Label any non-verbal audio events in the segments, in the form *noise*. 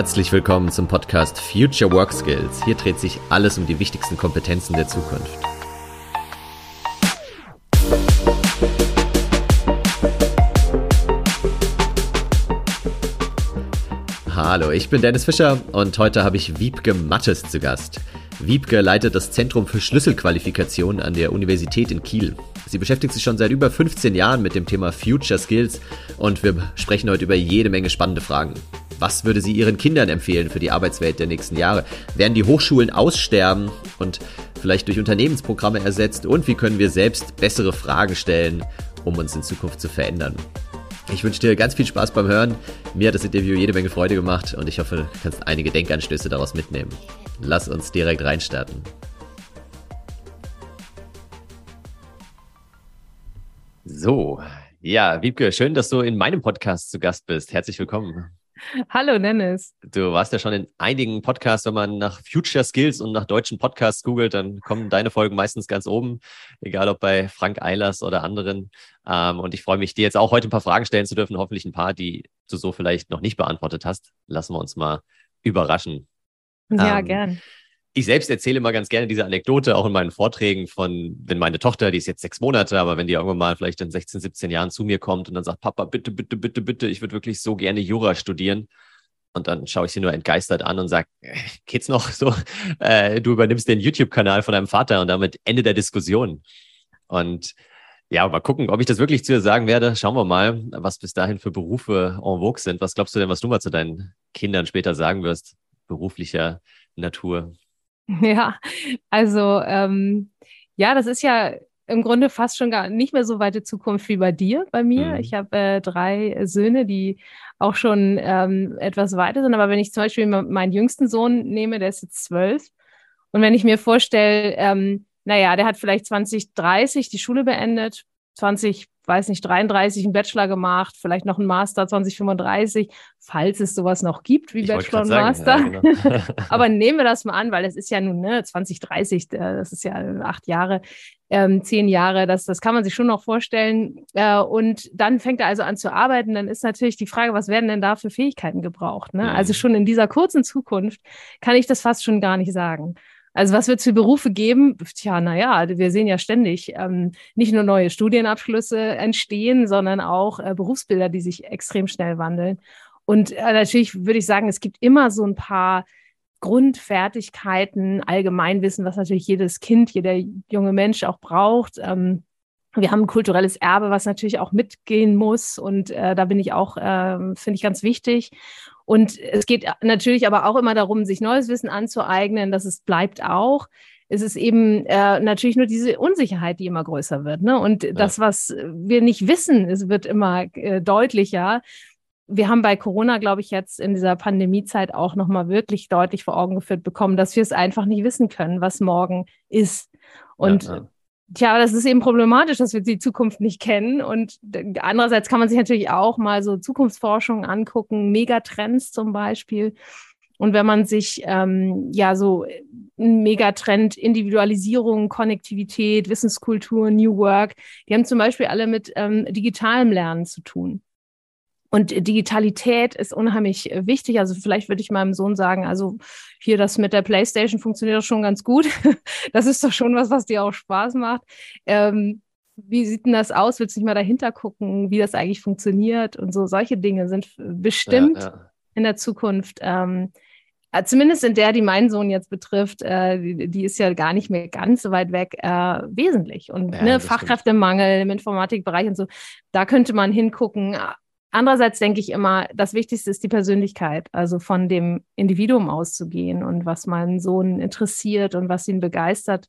Herzlich willkommen zum Podcast Future Work Skills. Hier dreht sich alles um die wichtigsten Kompetenzen der Zukunft. Hallo, ich bin Dennis Fischer und heute habe ich Wiebke Mattes zu Gast. Wiebke leitet das Zentrum für Schlüsselqualifikation an der Universität in Kiel. Sie beschäftigt sich schon seit über 15 Jahren mit dem Thema Future Skills und wir sprechen heute über jede Menge spannende Fragen. Was würde sie ihren Kindern empfehlen für die Arbeitswelt der nächsten Jahre? Werden die Hochschulen aussterben und vielleicht durch Unternehmensprogramme ersetzt? Und wie können wir selbst bessere Fragen stellen, um uns in Zukunft zu verändern? Ich wünsche dir ganz viel Spaß beim Hören. Mir hat das Interview jede Menge Freude gemacht und ich hoffe, du kannst einige Denkanstöße daraus mitnehmen. Lass uns direkt reinstarten. So, ja, Wiebke, schön, dass du in meinem Podcast zu Gast bist. Herzlich willkommen. *laughs* Hallo Dennis. Du warst ja schon in einigen Podcasts, wenn man nach Future Skills und nach deutschen Podcasts googelt, dann kommen deine Folgen meistens ganz oben, egal ob bei Frank Eilers oder anderen. Ähm, und ich freue mich, dir jetzt auch heute ein paar Fragen stellen zu dürfen, hoffentlich ein paar, die du so vielleicht noch nicht beantwortet hast. Lassen wir uns mal überraschen. Ja, ähm, gern ich selbst erzähle immer ganz gerne diese Anekdote, auch in meinen Vorträgen von, wenn meine Tochter, die ist jetzt sechs Monate, aber wenn die irgendwann mal vielleicht in 16, 17 Jahren zu mir kommt und dann sagt, Papa, bitte, bitte, bitte, bitte, ich würde wirklich so gerne Jura studieren. Und dann schaue ich sie nur entgeistert an und sage, äh, geht's noch *laughs* so? Äh, du übernimmst den YouTube-Kanal von deinem Vater und damit Ende der Diskussion. Und ja, mal gucken, ob ich das wirklich zu ihr sagen werde. Schauen wir mal, was bis dahin für Berufe en vogue sind. Was glaubst du denn, was du mal zu deinen Kindern später sagen wirst, beruflicher Natur? *laughs* Ja, also ähm, ja, das ist ja im Grunde fast schon gar nicht mehr so weite Zukunft wie bei dir, bei mir. Mhm. Ich habe äh, drei Söhne, die auch schon ähm, etwas weiter sind. Aber wenn ich zum Beispiel meinen jüngsten Sohn nehme, der ist jetzt zwölf, und wenn ich mir vorstelle, ähm, naja, der hat vielleicht 2030 die Schule beendet, 20 weiß nicht, 33 einen Bachelor gemacht, vielleicht noch einen Master 2035, falls es sowas noch gibt wie ich Bachelor und Master. Ja, genau. *laughs* *laughs* Aber nehmen wir das mal an, weil das ist ja nun ne, 2030, äh, das ist ja acht Jahre, ähm, zehn Jahre, das, das kann man sich schon noch vorstellen. Äh, und dann fängt er also an zu arbeiten, dann ist natürlich die Frage, was werden denn da für Fähigkeiten gebraucht? Ne? Mhm. Also schon in dieser kurzen Zukunft kann ich das fast schon gar nicht sagen. Also was wird es für Berufe geben? Tja, naja, wir sehen ja ständig ähm, nicht nur neue Studienabschlüsse entstehen, sondern auch äh, Berufsbilder, die sich extrem schnell wandeln. Und äh, natürlich würde ich sagen, es gibt immer so ein paar Grundfertigkeiten, Allgemeinwissen, was natürlich jedes Kind, jeder junge Mensch auch braucht. Ähm, wir haben ein kulturelles Erbe, was natürlich auch mitgehen muss. Und äh, da bin ich auch, äh, finde ich ganz wichtig. Und es geht natürlich aber auch immer darum, sich neues Wissen anzueignen. Das ist, bleibt auch. Es ist eben äh, natürlich nur diese Unsicherheit, die immer größer wird. Ne? Und ja. das, was wir nicht wissen, es wird immer äh, deutlicher. Wir haben bei Corona, glaube ich, jetzt in dieser Pandemiezeit auch nochmal wirklich deutlich vor Augen geführt bekommen, dass wir es einfach nicht wissen können, was morgen ist. Und ja, ja. Tja, das ist eben problematisch, dass wir die Zukunft nicht kennen. Und andererseits kann man sich natürlich auch mal so Zukunftsforschung angucken, Megatrends zum Beispiel. Und wenn man sich ähm, ja so ein Megatrend Individualisierung, Konnektivität, Wissenskultur, New Work, die haben zum Beispiel alle mit ähm, digitalem Lernen zu tun. Und Digitalität ist unheimlich äh, wichtig. Also vielleicht würde ich meinem Sohn sagen, also hier das mit der Playstation funktioniert doch schon ganz gut. *laughs* das ist doch schon was, was dir auch Spaß macht. Ähm, wie sieht denn das aus? Willst du nicht mal dahinter gucken, wie das eigentlich funktioniert? Und so solche Dinge sind bestimmt ja, ja. in der Zukunft, ähm, äh, zumindest in der, die meinen Sohn jetzt betrifft, äh, die, die, ist ja gar nicht mehr ganz so weit weg, äh, wesentlich. Und ja, ne, Fachkräftemangel im Informatikbereich und so, da könnte man hingucken. Andererseits denke ich immer, das Wichtigste ist die Persönlichkeit, also von dem Individuum auszugehen und was meinen Sohn interessiert und was ihn begeistert,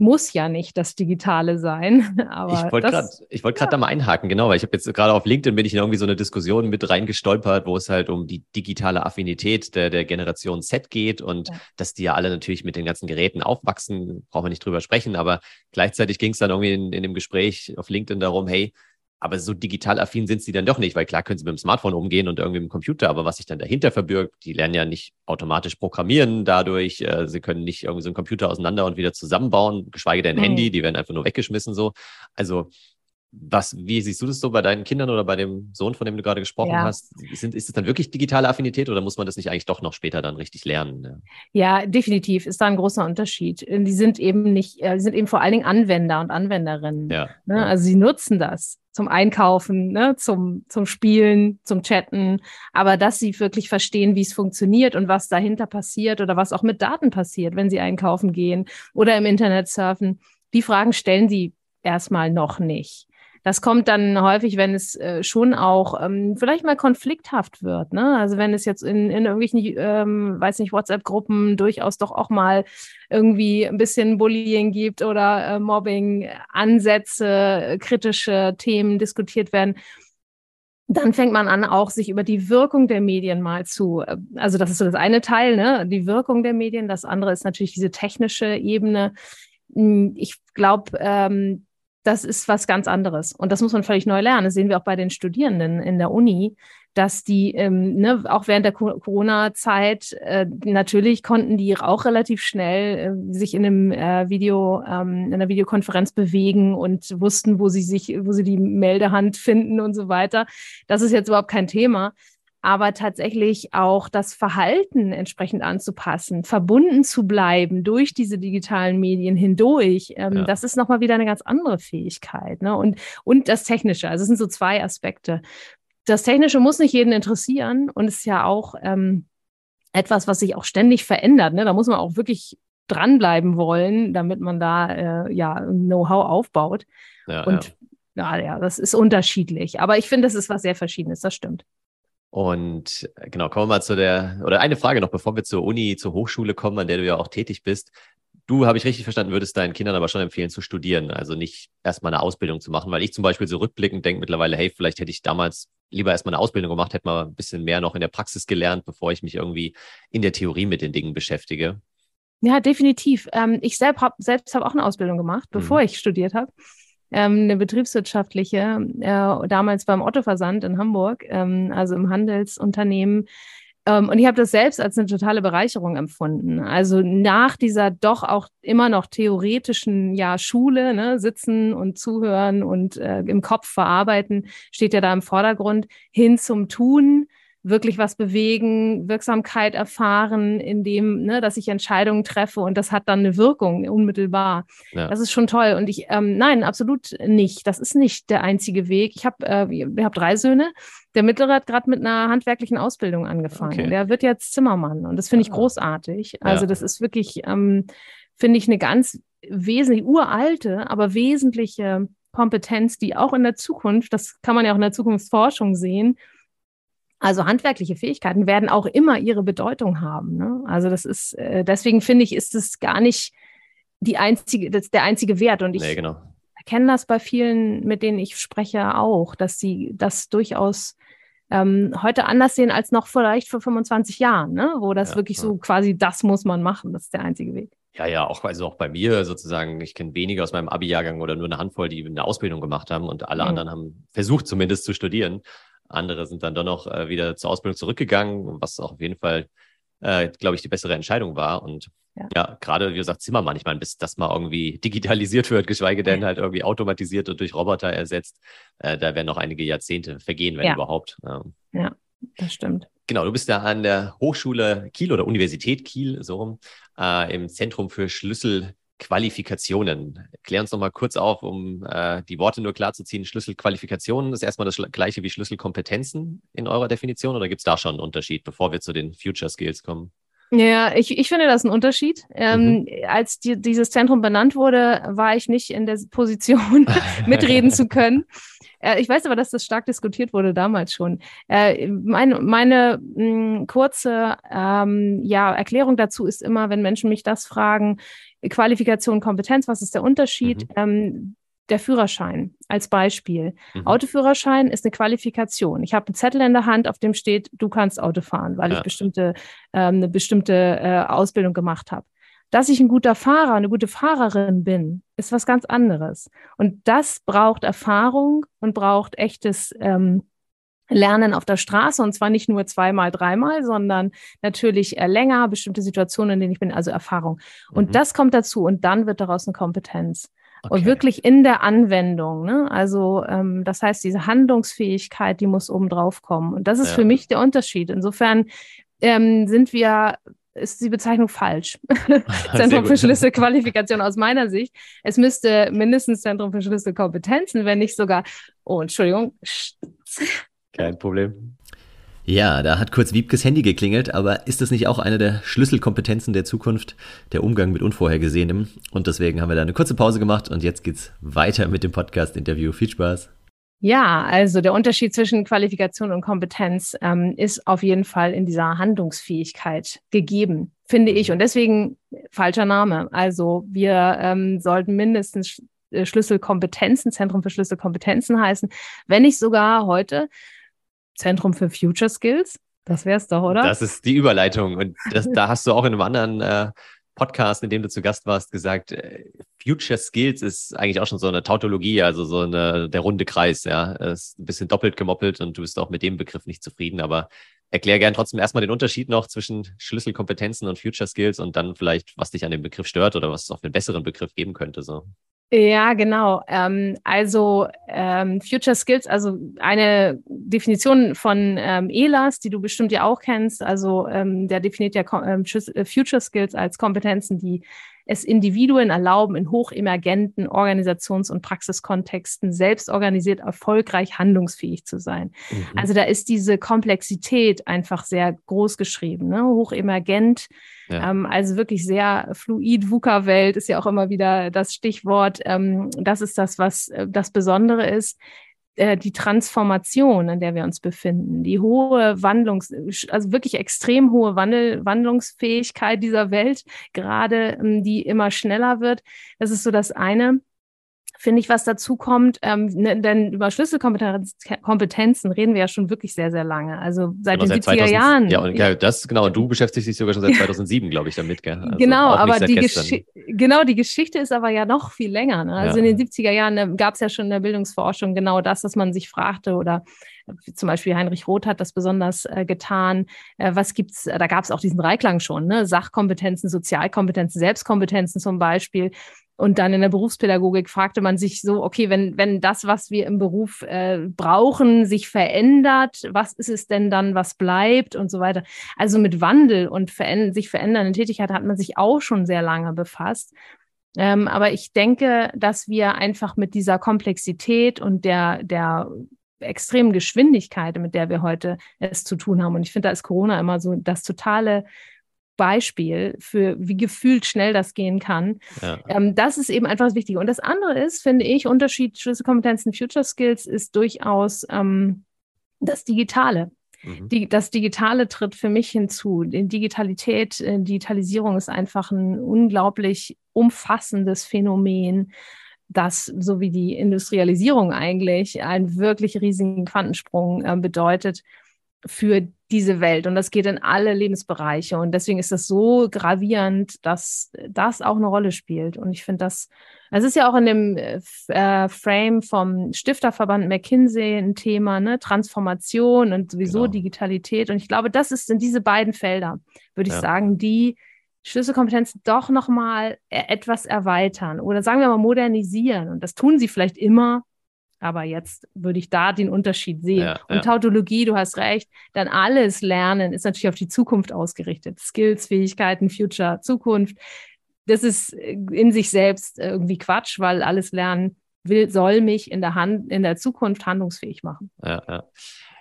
muss ja nicht das Digitale sein. *laughs* Aber ich wollte gerade wollt ja. da mal einhaken, genau, weil ich habe jetzt gerade auf LinkedIn bin ich in irgendwie so eine Diskussion mit reingestolpert, wo es halt um die digitale Affinität der, der Generation Z geht und ja. dass die ja alle natürlich mit den ganzen Geräten aufwachsen, brauchen wir nicht drüber sprechen, aber gleichzeitig ging es dann irgendwie in, in dem Gespräch auf LinkedIn darum, hey, aber so digital affin sind sie dann doch nicht, weil klar können sie mit dem Smartphone umgehen und irgendwie mit dem Computer, aber was sich dann dahinter verbirgt, die lernen ja nicht automatisch programmieren dadurch, äh, sie können nicht irgendwie so einen Computer auseinander und wieder zusammenbauen, geschweige denn ein mhm. Handy, die werden einfach nur weggeschmissen so. Also Was, wie siehst du das so bei deinen Kindern oder bei dem Sohn, von dem du gerade gesprochen ja. hast? Sind, ist es dann wirklich digitale Affinität oder muss man das nicht eigentlich doch noch später dann richtig lernen? Ja, definitiv ist da ein großer Unterschied. Die sind eben nicht, äh, die sind eben vor allen Dingen Anwender und Anwenderinnen. Ja, ne? ja. Also sie nutzen das zum Einkaufen, ne? zum, zum Spielen, zum Chatten, aber dass sie wirklich verstehen, wie es funktioniert und was dahinter passiert oder was auch mit Daten passiert, wenn sie einkaufen gehen oder im Internet surfen. Die Fragen stellen sie erstmal noch nicht. Das kommt dann häufig, wenn es äh, schon auch ähm, vielleicht mal konflikthaft wird. Ne? Also wenn es jetzt in, in irgendwelchen, ähm, weiß nicht, WhatsApp-Gruppen durchaus doch auch mal irgendwie ein bisschen Bullying gibt oder äh, Mobbing, Ansätze, äh, kritische Themen diskutiert werden dann fängt man an, auch sich über die Wirkung der Medien mal zu, äh, also das ist so das eine Teil, ne, die Wirkung der Medien. Das andere ist natürlich diese technische Ebene. Hm, ich glaube, ähm, das ist was ganz anderes. Und das muss man völlig neu lernen. Das sehen wir auch bei den Studierenden in der Uni, dass die, ähm, ne, auch während der Corona-Zeit, äh, natürlich konnten die auch relativ schnell äh, sich in einem äh, Video, ähm, in einer Videokonferenz bewegen und wussten, wo sie sich, wo sie die Meldehand finden und so weiter. Das ist jetzt überhaupt kein Thema aber tatsächlich auch das Verhalten entsprechend anzupassen, verbunden zu bleiben durch diese digitalen Medien hindurch, ähm, ja. das ist nochmal wieder eine ganz andere Fähigkeit. Ne? Und, und das Technische, also es sind so zwei Aspekte. Das Technische muss nicht jeden interessieren und ist ja auch ähm, etwas, was sich auch ständig verändert. Ne? Da muss man auch wirklich dranbleiben wollen, damit man da äh, ja Know-how aufbaut. Ja, und ja. ja, das ist unterschiedlich. Aber ich finde, das ist was sehr Verschiedenes, das stimmt. Und äh, genau, kommen wir mal zu der, oder eine Frage noch, bevor wir zur Uni, zur Hochschule kommen, an der du ja auch tätig bist. Du, habe ich richtig verstanden, würdest deinen Kindern aber schon empfehlen zu studieren, also nicht erstmal eine Ausbildung zu machen, weil ich zum Beispiel so rückblickend denke mittlerweile, hey, vielleicht hätte ich damals lieber erstmal eine Ausbildung gemacht, hätte mal ein bisschen mehr noch in der Praxis gelernt, bevor ich mich irgendwie in der Theorie mit den Dingen beschäftige. Ja, definitiv. Ähm, ich selbst habe selbst hab auch eine Ausbildung gemacht, bevor mhm. ich studiert habe ähm, eine betriebswirtschaftliche, äh, damals beim Otto-Versand in Hamburg, ähm, also im Handelsunternehmen. Ähm, und ich habe das selbst als eine totale Bereicherung empfunden. Also nach dieser doch auch immer noch theoretischen ja, Schule, ne, sitzen und zuhören und äh, im Kopf verarbeiten, steht ja da im Vordergrund, hin zum Tun wirklich was bewegen, Wirksamkeit erfahren, indem, ne, dass ich Entscheidungen treffe und das hat dann eine Wirkung unmittelbar. Ja. Das ist schon toll. Und ich, ähm, nein, absolut nicht. Das ist nicht der einzige Weg. Ich habe äh, ich hab drei Söhne. Der mittlere hat gerade mit einer handwerklichen Ausbildung angefangen. Okay. Der wird jetzt Zimmermann und das finde ich ah. großartig. Also ja. das ist wirklich, ähm, finde ich, eine ganz wesentlich uralte, aber wesentliche Kompetenz, die auch in der Zukunft, das kann man ja auch in der Zukunftsforschung sehen, also handwerkliche Fähigkeiten werden auch immer ihre Bedeutung haben. Ne? Also das ist, äh, deswegen finde ich, ist es gar nicht die einzige, das der einzige Wert. Und ich nee, genau. erkenne das bei vielen, mit denen ich spreche, auch, dass sie das durchaus ähm, heute anders sehen als noch vielleicht vor 25 Jahren, ne? wo das ja, wirklich ja. so quasi, das muss man machen, das ist der einzige Weg. Ja, ja, auch, also auch bei mir sozusagen, ich kenne wenige aus meinem Abi-Jahrgang oder nur eine Handvoll, die eine Ausbildung gemacht haben und alle mhm. anderen haben versucht zumindest zu studieren. Andere sind dann doch noch äh, wieder zur Ausbildung zurückgegangen, was auch auf jeden Fall, äh, glaube ich, die bessere Entscheidung war. Und ja, ja gerade, wie gesagt, Zimmermann, ich meine, bis das mal irgendwie *laughs* digitalisiert wird, geschweige denn halt irgendwie automatisiert und durch Roboter ersetzt, äh, da werden noch einige Jahrzehnte vergehen, wenn ja. überhaupt. Ähm, ja, das stimmt. Genau, du bist ja an der Hochschule Kiel oder Universität Kiel, so rum, äh, im Zentrum für Schlüssel Qualifikationen. Klär uns noch mal kurz auf, um äh, die Worte nur klar zu ziehen. Schlüsselqualifikationen ist erstmal das gleiche wie Schlüsselkompetenzen in eurer Definition oder gibt es da schon einen Unterschied, bevor wir zu den Future Skills kommen? Ja, ich, ich finde das ein Unterschied. Ähm, mhm. Als die, dieses Zentrum benannt wurde, war ich nicht in der Position, *laughs* mitreden zu können. Äh, ich weiß aber, dass das stark diskutiert wurde damals schon. Äh, meine meine mh, kurze ähm, ja, Erklärung dazu ist immer, wenn Menschen mich das fragen, Qualifikation, Kompetenz, was ist der Unterschied? Mhm. Ähm, der Führerschein als Beispiel. Mhm. Autoführerschein ist eine Qualifikation. Ich habe einen Zettel in der Hand, auf dem steht, du kannst Auto fahren, weil ja. ich bestimmte, ähm, eine bestimmte äh, Ausbildung gemacht habe. Dass ich ein guter Fahrer, eine gute Fahrerin bin, ist was ganz anderes. Und das braucht Erfahrung und braucht echtes ähm, Lernen auf der Straße und zwar nicht nur zweimal, dreimal, sondern natürlich äh, länger, bestimmte Situationen, in denen ich bin, also Erfahrung. Und mhm. das kommt dazu und dann wird daraus eine Kompetenz. Okay. Und wirklich in der Anwendung. Ne? Also ähm, das heißt, diese Handlungsfähigkeit, die muss oben drauf kommen. Und das ist ja. für mich der Unterschied. Insofern ähm, sind wir ist die Bezeichnung falsch. *laughs* *laughs* Zentrum für Schlüsselqualifikation aus meiner Sicht. Es müsste mindestens Zentrum für Schlüsselkompetenzen, wenn nicht sogar, oh, Entschuldigung. Kein Problem. Ja, da hat kurz Wiebkes Handy geklingelt, aber ist das nicht auch eine der Schlüsselkompetenzen der Zukunft, der Umgang mit Unvorhergesehenem? Und deswegen haben wir da eine kurze Pause gemacht und jetzt geht's weiter mit dem Podcast-Interview. Viel Spaß! Ja, also der Unterschied zwischen Qualifikation und Kompetenz ähm, ist auf jeden Fall in dieser Handlungsfähigkeit gegeben, finde ich. Und deswegen falscher Name. Also wir ähm, sollten mindestens äh, Schlüsselkompetenzen, Zentrum für Schlüsselkompetenzen heißen, wenn nicht sogar heute Zentrum für Future Skills. Das wäre es doch, oder? Das ist die Überleitung. Und das, da hast du auch in einem anderen äh, Podcast, in dem du zu Gast warst, gesagt, äh, Future Skills ist eigentlich auch schon so eine Tautologie, also so eine, der runde Kreis, ja. Ist ein bisschen doppelt gemoppelt und du bist auch mit dem Begriff nicht zufrieden, aber erklär gern trotzdem erstmal den Unterschied noch zwischen Schlüsselkompetenzen und Future Skills und dann vielleicht, was dich an dem Begriff stört oder was es auch einen besseren Begriff geben könnte, so. Ja, genau. Ähm, also ähm, Future Skills, also eine Definition von ähm, ELAS, die du bestimmt ja auch kennst. Also ähm, der definiert ja ähm, äh, Future Skills als Kompetenzen, die es Individuen erlauben, in hochemergenten Organisations- und Praxiskontexten selbstorganisiert erfolgreich handlungsfähig zu sein. Mhm. Also da ist diese Komplexität einfach sehr groß geschrieben, ne? hochemergent. Ja. Ähm, also wirklich sehr fluid. VUCA-Welt ist ja auch immer wieder das Stichwort. Ähm, das ist das, was äh, das Besondere ist. Äh, die Transformation, in der wir uns befinden, die hohe Wandlungs, also wirklich extrem hohe Wandel, Wandlungsfähigkeit dieser Welt, gerade ähm, die immer schneller wird. Das ist so das eine finde ich, was dazu kommt. Ähm, ne, denn über Schlüsselkompetenzen reden wir ja schon wirklich sehr, sehr lange. Also seit genau, den seit 70er 2000, Jahren. Ja, und ja, das, genau, du beschäftigst dich sogar schon seit 2007, glaube ich, damit. Gell? Also genau, aber die genau, die Geschichte ist aber ja noch viel länger. Ne? Also ja. in den 70er Jahren ne, gab es ja schon in der Bildungsforschung genau das, dass man sich fragte oder zum Beispiel Heinrich Roth hat das besonders äh, getan. Äh, was gibt's? Da gab es auch diesen Dreiklang schon, ne? Sachkompetenzen, Sozialkompetenzen, Selbstkompetenzen zum Beispiel. Und dann in der Berufspädagogik fragte man sich so, okay, wenn, wenn das, was wir im Beruf äh, brauchen, sich verändert, was ist es denn dann, was bleibt und so weiter. Also mit Wandel und veränd sich verändernden Tätigkeit hat man sich auch schon sehr lange befasst. Ähm, aber ich denke, dass wir einfach mit dieser Komplexität und der, der extremen Geschwindigkeit, mit der wir heute es zu tun haben. Und ich finde, da ist Corona immer so das totale Beispiel für, wie gefühlt schnell das gehen kann. Ja. Ähm, das ist eben einfach das Wichtige. Und das andere ist, finde ich, Unterschied Schlüsselkompetenzen, Future Skills ist durchaus ähm, das Digitale. Mhm. Die, das Digitale tritt für mich hinzu. Die Digitalität, äh, Digitalisierung ist einfach ein unglaublich umfassendes Phänomen, das, so wie die Industrialisierung eigentlich, einen wirklich riesigen Quantensprung äh, bedeutet für diese Welt und das geht in alle Lebensbereiche und deswegen ist das so gravierend, dass das auch eine Rolle spielt und ich finde das, es ist ja auch in dem äh, Frame vom Stifterverband McKinsey ein Thema, ne, Transformation und sowieso genau. Digitalität und ich glaube, das ist in diese beiden Felder, würde ich ja. sagen, die Schlüsselkompetenzen doch nochmal e-, etwas erweitern oder sagen wir mal modernisieren und das tun sie vielleicht immer aber jetzt würde ich da den Unterschied sehen. Ja, und ja. Tautologie, du hast recht, dann alles Lernen ist natürlich auf die Zukunft ausgerichtet. Skills, Fähigkeiten, Future, Zukunft. Das ist in sich selbst irgendwie Quatsch, weil alles Lernen will, soll mich in der Hand, in der Zukunft handlungsfähig machen. Ja, ja.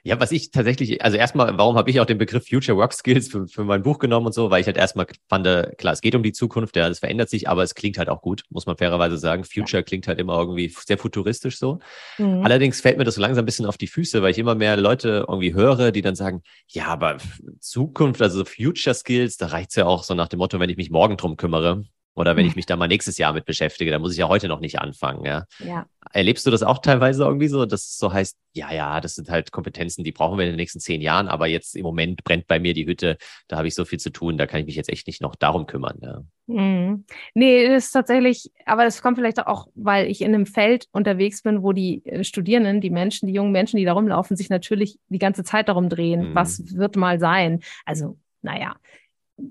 Ja, was ich tatsächlich, also erstmal, warum habe ich auch den Begriff Future Work Skills für, für mein Buch genommen und so, weil ich halt erstmal fand, äh, klar, es geht um die Zukunft, ja, das verändert sich, aber es klingt halt auch gut, muss man fairerweise sagen. Future klingt halt immer irgendwie sehr futuristisch so. Mhm. Allerdings fällt mir das so langsam ein bisschen auf die Füße, weil ich immer mehr Leute irgendwie höre, die dann sagen, ja, aber Zukunft, also Future Skills, da reicht's ja auch so nach dem Motto, wenn ich mich morgen drum kümmere, oder wenn ich mich da mal nächstes Jahr mit beschäftige, dann muss ich ja heute noch nicht anfangen. Ja? ja. Erlebst du das auch teilweise irgendwie so, dass es so heißt, ja, ja, das sind halt Kompetenzen, die brauchen wir in den nächsten zehn Jahren, aber jetzt im Moment brennt bei mir die Hütte, da habe ich so viel zu tun, da kann ich mich jetzt echt nicht noch darum kümmern. Ja. Mhm. Nee, das ist tatsächlich, aber das kommt vielleicht auch, weil ich in einem Feld unterwegs bin, wo die äh, Studierenden, die Menschen, die jungen Menschen, die da rumlaufen, sich natürlich die ganze Zeit darum drehen, mhm. was wird mal sein. Also, naja,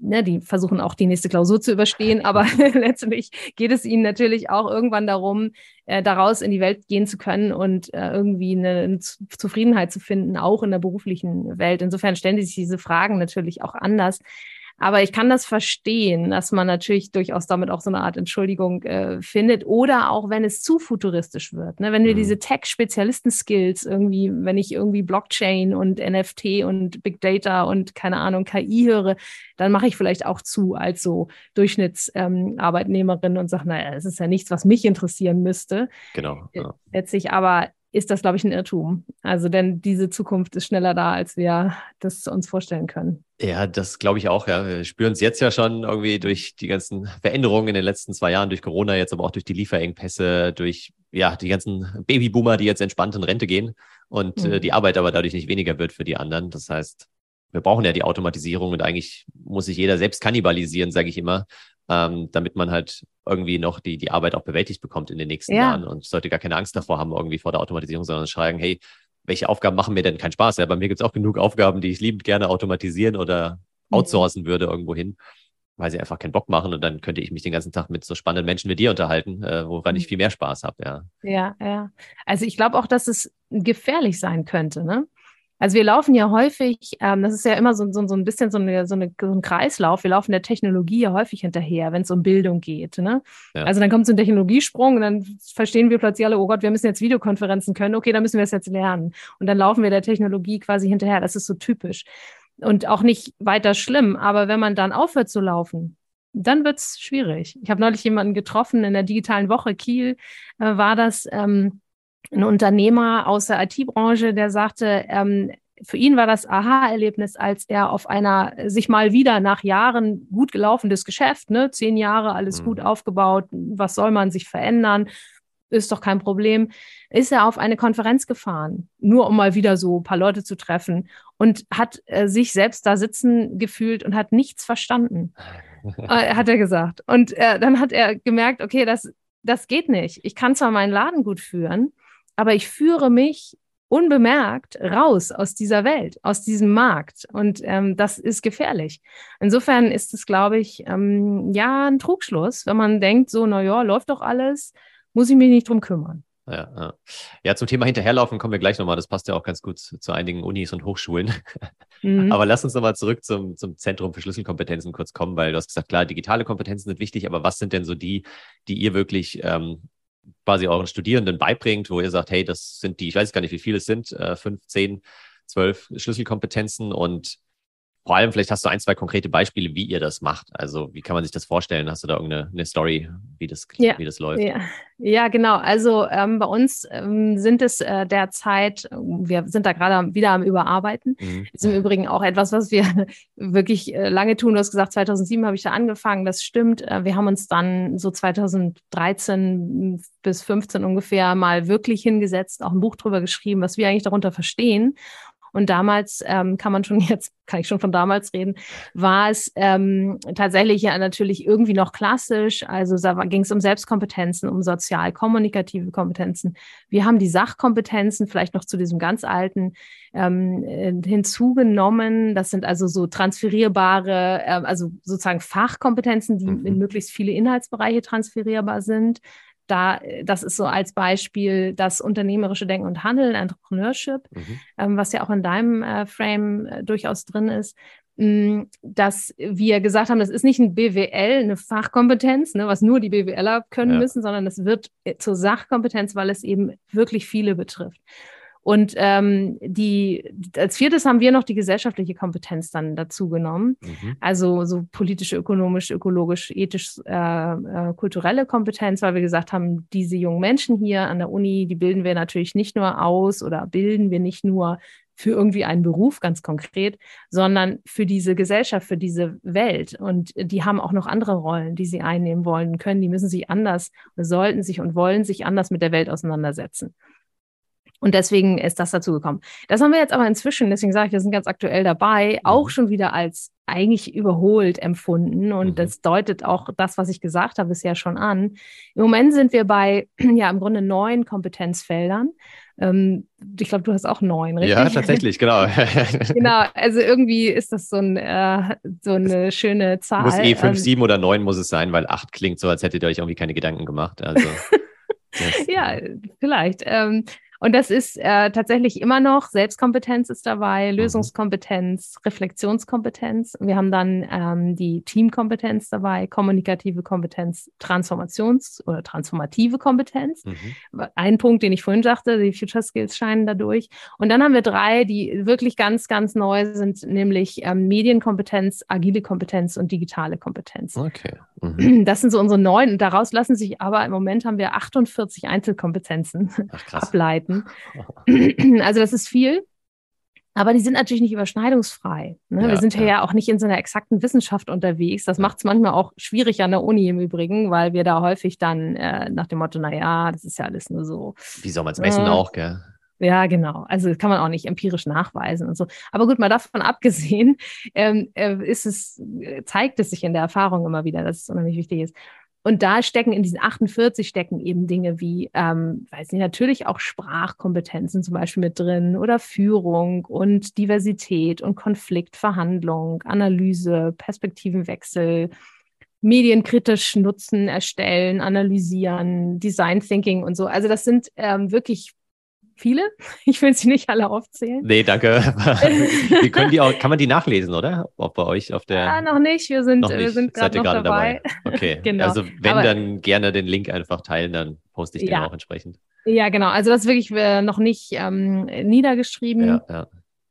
ne, die versuchen auch die nächste Klausur zu überstehen, aber *laughs* *laughs* letztendlich geht es ihnen natürlich auch irgendwann darum, äh, daraus in die Welt gehen zu können und äh, irgendwie eine, eine, Zufriedenheit zu finden, auch in der beruflichen Welt. Insofern stellen sich diese Fragen natürlich auch anders. Aber ich kann das verstehen, dass man natürlich durchaus damit auch so eine Art Entschuldigung äh, findet. Oder auch, wenn es zu futuristisch wird. Ne? Wenn wir mhm. diese Tech-Spezialisten-Skills irgendwie, wenn ich irgendwie Blockchain und NFT und Big Data und keine Ahnung, KI höre, dann mache ich vielleicht auch zu als so Durchschnittsarbeitnehmerin ähm, und sage, naja, es ist ja nichts, was mich interessieren müsste. Genau. Ja. Letztlich aber ist das, glaube ich, ein Irrtum. Also, denn diese Zukunft ist schneller da, als wir das uns vorstellen können. Ja, das glaube ich auch. Ja, wir spüren es jetzt ja schon irgendwie durch die ganzen Veränderungen in den letzten zwei Jahren, durch Corona jetzt, aber auch durch die Lieferengpässe, durch ja die ganzen Babyboomer, die jetzt entspannt in Rente gehen und mhm. äh, die Arbeit aber dadurch nicht weniger wird für die anderen. Das heißt, wir brauchen ja die Automatisierung und eigentlich muss sich jeder selbst kannibalisieren, sage ich immer, ähm, damit man halt irgendwie noch die, die Arbeit auch bewältigt bekommt in den nächsten ja. Jahren und sollte gar keine Angst davor haben, irgendwie vor der Automatisierung, sondern schreiben, hey, welche Aufgaben machen mir denn keinen Spaß? Ja, bei mir gibt es auch genug Aufgaben, die ich liebend gerne automatisieren oder mhm. outsourcen würde irgendwo hin, weil sie einfach keinen Bock machen und dann könnte ich mich den ganzen Tag mit so spannenden Menschen wie dir unterhalten, äh, woran ich mhm. viel mehr Spaß habe, ja. Ja, ja. Also ich glaube auch, dass es gefährlich sein könnte, ne? Also wir laufen ja häufig, ähm, das ist ja immer so, so, so ein bisschen so, eine, so, eine, so, ein Kreislauf, wir laufen der Technologie ja häufig hinterher, wenn es um Bildung geht. Ne? Ja. Also dann kommt so ein Technologiesprung und dann verstehen wir plötzlich alle, oh Gott, wir müssen jetzt Videokonferenzen können, okay, dann müssen wir es jetzt lernen. Und dann laufen wir der Technologie quasi hinterher, das ist so typisch. Und auch nicht weiter schlimm, aber wenn man dann aufhört zu laufen, dann wird es schwierig. Ich habe neulich jemanden getroffen in der digitalen Woche Kiel, äh, war das. Ähm, ein Unternehmer aus der IT-Branche, der sagte, ähm, für ihn war das Aha-Erlebnis, als er auf einer sich mal wieder nach Jahren gut gelaufenes Geschäft, ne, zehn Jahre alles mhm. gut aufgebaut, was soll man sich verändern? Ist doch kein Problem. Ist er auf eine Konferenz gefahren, nur um mal wieder so ein paar Leute zu treffen und hat äh, sich selbst da sitzen gefühlt und hat nichts verstanden, *laughs* äh, hat er gesagt. Und äh, dann hat er gemerkt, okay, das, das geht nicht. Ich kann zwar meinen Laden gut führen, aber ich führe mich unbemerkt raus aus dieser Welt, aus diesem Markt. Und ähm, das ist gefährlich. Insofern ist es, glaube ich, ähm, ja, ein Trugschluss, wenn man denkt, so, naja, läuft doch alles, muss ich mich nicht drum kümmern. Ja, ja. ja, zum Thema Hinterherlaufen kommen wir gleich nochmal. Das passt ja auch ganz gut zu, zu einigen Unis und Hochschulen. Mhm. Aber lass uns nochmal zurück zum, zum Zentrum für Schlüsselkompetenzen kurz kommen, weil du hast gesagt, klar, digitale Kompetenzen sind wichtig, aber was sind denn so die, die ihr wirklich ähm, quasi euren Studierenden beibringt, wo ihr sagt, hey, das sind die, ich weiß gar nicht, wie viele es sind, äh, fünf, zehn, zwölf Schlüsselkompetenzen und vor allem, vielleicht hast du ein, zwei konkrete Beispiele, wie ihr das macht. Also, wie kann man sich das vorstellen? Hast du da irgendeine Story, wie das, ja, wie das läuft? Ja, ja genau. Also, ähm, bei uns ähm, sind es äh, derzeit, wir sind da gerade wieder am Überarbeiten. Mhm. Das ist im Übrigen auch etwas, was wir *laughs* wirklich äh, lange tun. Du hast gesagt, 2007 habe ich da angefangen. Das stimmt. Äh, wir haben uns dann so 2013 bis 15 ungefähr mal wirklich hingesetzt, auch ein Buch drüber geschrieben, was wir eigentlich darunter verstehen. Und damals ähm, kann man schon *laughs* jetzt, kann ich schon von damals reden, war es ähm, tatsächlich ja natürlich irgendwie noch klassisch. Also da ging es um Selbstkompetenzen, um sozial-kommunikative Kompetenzen. Wir haben die Sachkompetenzen vielleicht noch zu diesem ganz alten ähm, äh, hinzugenommen. Das sind also so transferierbare, äh, also sozusagen Fachkompetenzen, die mhm. in möglichst viele Inhaltsbereiche transferierbar sind da, das ist so als Beispiel das unternehmerische Denken und Handeln, Entrepreneurship, mhm. ähm, was ja auch in deinem äh, Frame äh, durchaus drin ist, mm, dass wir gesagt haben, das ist nicht ein BWL, eine Fachkompetenz, ne, was nur die BWLer können ja. müssen, sondern es wird äh, zur Sachkompetenz, weil es eben wirklich viele betrifft. Und ähm, die, als viertes haben wir noch die gesellschaftliche Kompetenz dann dazu genommen. Mhm. Also so politische, ökonomisch, ökologisch, ethisch, äh, äh, kulturelle Kompetenz, weil wir gesagt haben, diese jungen Menschen hier an der Uni, die bilden wir natürlich nicht nur aus oder bilden wir nicht nur für irgendwie einen Beruf ganz konkret, sondern für diese Gesellschaft, für diese Welt. Und die haben auch noch andere Rollen, die sie einnehmen wollen können. Die müssen sich anders, sollten sich und wollen sich anders mit der Welt auseinandersetzen. Und deswegen ist das dazu gekommen. Das haben wir jetzt aber inzwischen, deswegen sage ich, wir sind ganz aktuell dabei, auch mhm. schon wieder als eigentlich überholt empfunden. Und mhm. das deutet auch das, was ich gesagt habe, bisher schon an. Im Moment sind wir bei, *clears throat* ja, im Grunde neun Kompetenzfeldern. Ähm, ich glaube, du hast auch neun, richtig? Ja, tatsächlich, genau. *laughs* genau, also irgendwie ist das so, ein, äh, so eine schöne Zahl. Muss eh fünf, ähm, sieben oder neun muss es sein, weil acht klingt so, als hättet ihr euch irgendwie keine Gedanken gemacht. Also, *laughs* ja, vielleicht. Ähm, und das ist äh, tatsächlich immer noch, Selbstkompetenz ist dabei, mhm. Lösungskompetenz, Reflexionskompetenz. Wir haben dann ähm, die Teamkompetenz dabei, kommunikative Kompetenz, Transformations- oder transformative Kompetenz. Mhm. Ein Punkt, den ich vorhin sagte, die Future Skills scheinen dadurch. Und dann haben wir drei, die wirklich ganz, ganz neu sind, nämlich ähm, Medienkompetenz, agile Kompetenz und digitale Kompetenz. Okay. Mhm. *clears throat* Das sind so unsere neun. Und daraus lassen sich aber im Moment haben wir 48 Einzelkompetenzen Ach, ableiten. Seiten. *clears throat* Also das ist viel. Aber die sind natürlich nicht überschneidungsfrei. Ne? Ja, wir sind ja. ja auch nicht in so einer exakten Wissenschaft unterwegs. Das macht es manchmal auch schwierig an der Uni im Übrigen, weil wir da häufig dann äh, nach dem Motto, naja, das ist ja alles nur so. Wie soll man es messen äh, auch, gell? Ja, genau. Also kann man auch nicht empirisch nachweisen und so. Aber gut, mal davon *laughs* abgesehen, ähm, äh, ist es, zeigt es sich in der Erfahrung immer wieder, dass es unheimlich wichtig ist. Und da stecken in diesen 48 stecken eben Dinge wie, ähm, weiß nicht, natürlich auch Sprachkompetenzen zum Beispiel mit drin oder Führung und Diversität und Konflikt, Verhandlung, Analyse, Perspektivenwechsel, medienkritisch nutzen, erstellen, analysieren, Design Thinking und so. Also das sind ähm, wirklich viele. *laughs* Ich will sie nicht alle aufzählen. Nee, danke. *laughs* Können die auch, kann man die nachlesen, oder? Auch bei euch auf der. Ja, noch nicht. Wir sind, Wir sind gerade dabei. dabei. Okay. *laughs* genau. Also wenn Aber, dann gerne den Link einfach teilen, dann poste ich den ja. auch entsprechend. Ja, genau. Also das ist wirklich äh, noch nicht ähm, niedergeschrieben. Ja, ja.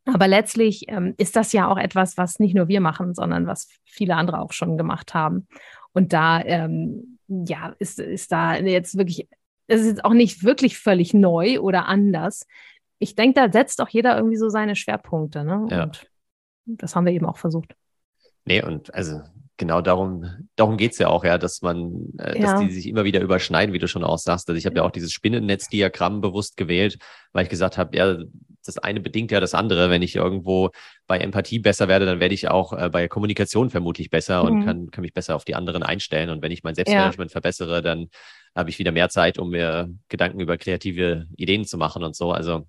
Aber letztlich ähm, ist das ja auch etwas, was nicht nur wir machen, sondern was viele andere auch schon gemacht haben. Und da ähm, ja, ist, ist da jetzt wirklich es ist jetzt auch nicht wirklich völlig neu oder anders. Ich denke, da setzt auch jeder irgendwie so seine Schwerpunkte. Ne? Ja. Und das haben wir eben auch versucht. Nee, und also genau darum, darum geht's ja auch, ja, dass man, äh, dass ja. die sich immer wieder überschneiden, wie du schon auch sagst. Also ich habe ja auch dieses Spinnennetzdiagramm bewusst gewählt, weil ich gesagt habe, ja, das eine bedingt ja das andere. Wenn ich irgendwo bei Empathie besser werde, dann werde ich auch äh, bei Kommunikation vermutlich besser mhm. und kann, kann mich besser auf die anderen einstellen. Und wenn ich mein Selbstmanagement ja. verbessere, dann habe ich wieder mehr Zeit, um mir Gedanken über kreative Ideen zu machen und so. Also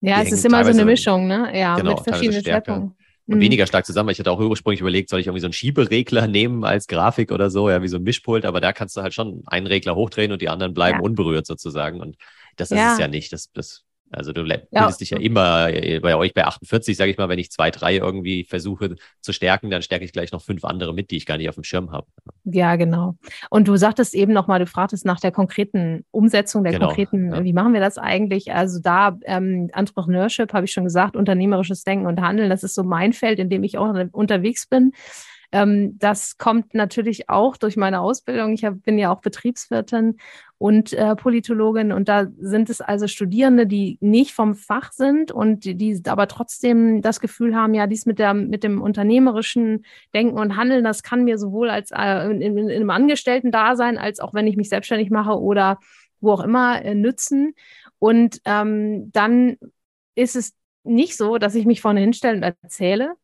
ja, es ist immer so eine Mischung, ne? Ja, genau, mit verschiedenen Schwerpunkten. Und mhm. weniger stark zusammen. Ich hatte auch ursprünglich überlegt, soll ich irgendwie so einen Schieberegler *laughs* nehmen als Grafik oder so, ja, wie so ein Mischpult, aber da kannst du halt schon einen Regler hochdrehen und die anderen bleiben ja. unberührt sozusagen. Und das ist ja. es ja nicht. Das, das also du bildest ja. dich ja immer, äh, bei euch bei 48, sage ich mal, wenn ich zwei, drei irgendwie versuche zu stärken, dann stärke ich gleich noch fünf andere mit, die ich gar nicht auf dem Schirm habe. Ja, genau. Und du sagtest eben nochmal, du fragtest nach der konkreten Umsetzung, der genau, konkreten, ja. wie machen wir das eigentlich? Also da ähm, Entrepreneurship, habe ich schon gesagt, unternehmerisches Denken und Handeln, das ist so mein Feld, in dem ich auch unterwegs bin. Ähm, das kommt natürlich auch durch meine Ausbildung. Ich hab, bin ja auch Betriebswirtin und äh, Politologin und da sind es also Studierende, die nicht vom Fach sind und die, die aber trotzdem das Gefühl haben, ja, dies mit, der, mit dem unternehmerischen Denken und Handeln, das kann mir sowohl als äh, in, in, in einem Angestellten-Dasein als auch wenn ich mich selbstständig mache oder wo auch immer äh, nützen. Und ähm, dann ist es nicht so, dass ich mich vorne hinstelle und erzähle,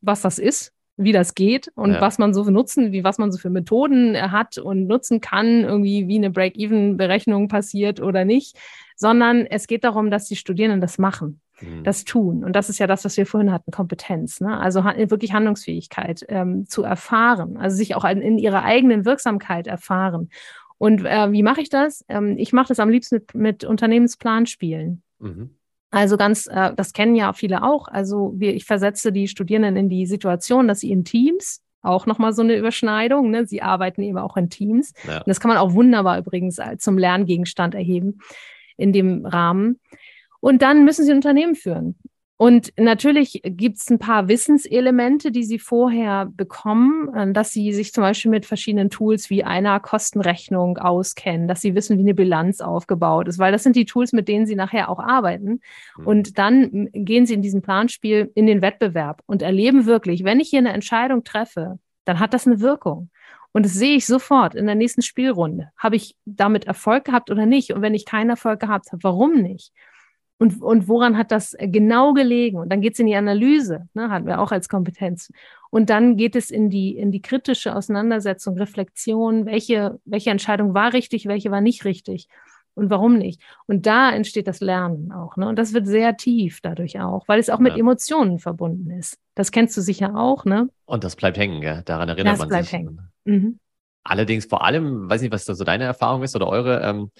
was das ist, wie das geht und ja. was man so für nutzen, wie was man so für Methoden hat und nutzen kann, irgendwie wie eine Break-Even-Berechnung passiert oder nicht, sondern es geht darum, dass die Studierenden das machen, mhm. das tun. Und das ist ja das, was wir vorhin hatten, Kompetenz, ne? also wirklich Handlungsfähigkeit ähm, zu erfahren, also sich auch in, in ihrer eigenen Wirksamkeit erfahren. Und äh, wie mache ich das? Ähm, ich mache das am liebsten mit, mit Unternehmensplanspielen. Mhm. Also ganz, äh, das kennen ja viele auch. Also wir, ich versetze die Studierenden in die Situation, dass sie in Teams auch nochmal so eine Überschneidung. Ne? Sie arbeiten eben auch in Teams. Ja. Und das kann man auch wunderbar übrigens zum Lerngegenstand erheben in dem Rahmen. Und dann müssen sie ein Unternehmen führen. Und natürlich gibt es ein paar Wissenselemente, die Sie vorher bekommen, äh, dass Sie sich zum Beispiel mit verschiedenen Tools wie einer Kostenrechnung auskennen, dass Sie wissen, wie eine Bilanz aufgebaut ist, weil das sind die Tools, mit denen Sie nachher auch arbeiten. Mhm. Und dann gehen Sie in diesem Planspiel in den Wettbewerb und erleben wirklich, wenn ich hier eine Entscheidung treffe, dann hat das eine Wirkung. Und das sehe ich sofort in der nächsten Spielrunde. Habe ich damit Erfolg gehabt oder nicht? Und wenn ich keinen Erfolg gehabt habe, warum nicht? Und, und woran hat das genau gelegen? Und dann geht es in die Analyse, ne, hatten wir auch als Kompetenz. Und dann geht es in die, in die kritische Auseinandersetzung, Reflexion, welche, welche Entscheidung war richtig, welche war nicht richtig und warum nicht. Und da entsteht das Lernen auch. Ne? Und das wird sehr tief dadurch auch, weil es auch mit ja. Emotionen verbunden ist. Das kennst du sicher auch, ne? Und das bleibt hängen, gell? daran erinnert das man bleibt sich. Hängen. Mhm. Allerdings vor allem, weiß nicht, was da so deine Erfahrung ist oder eure, ähm,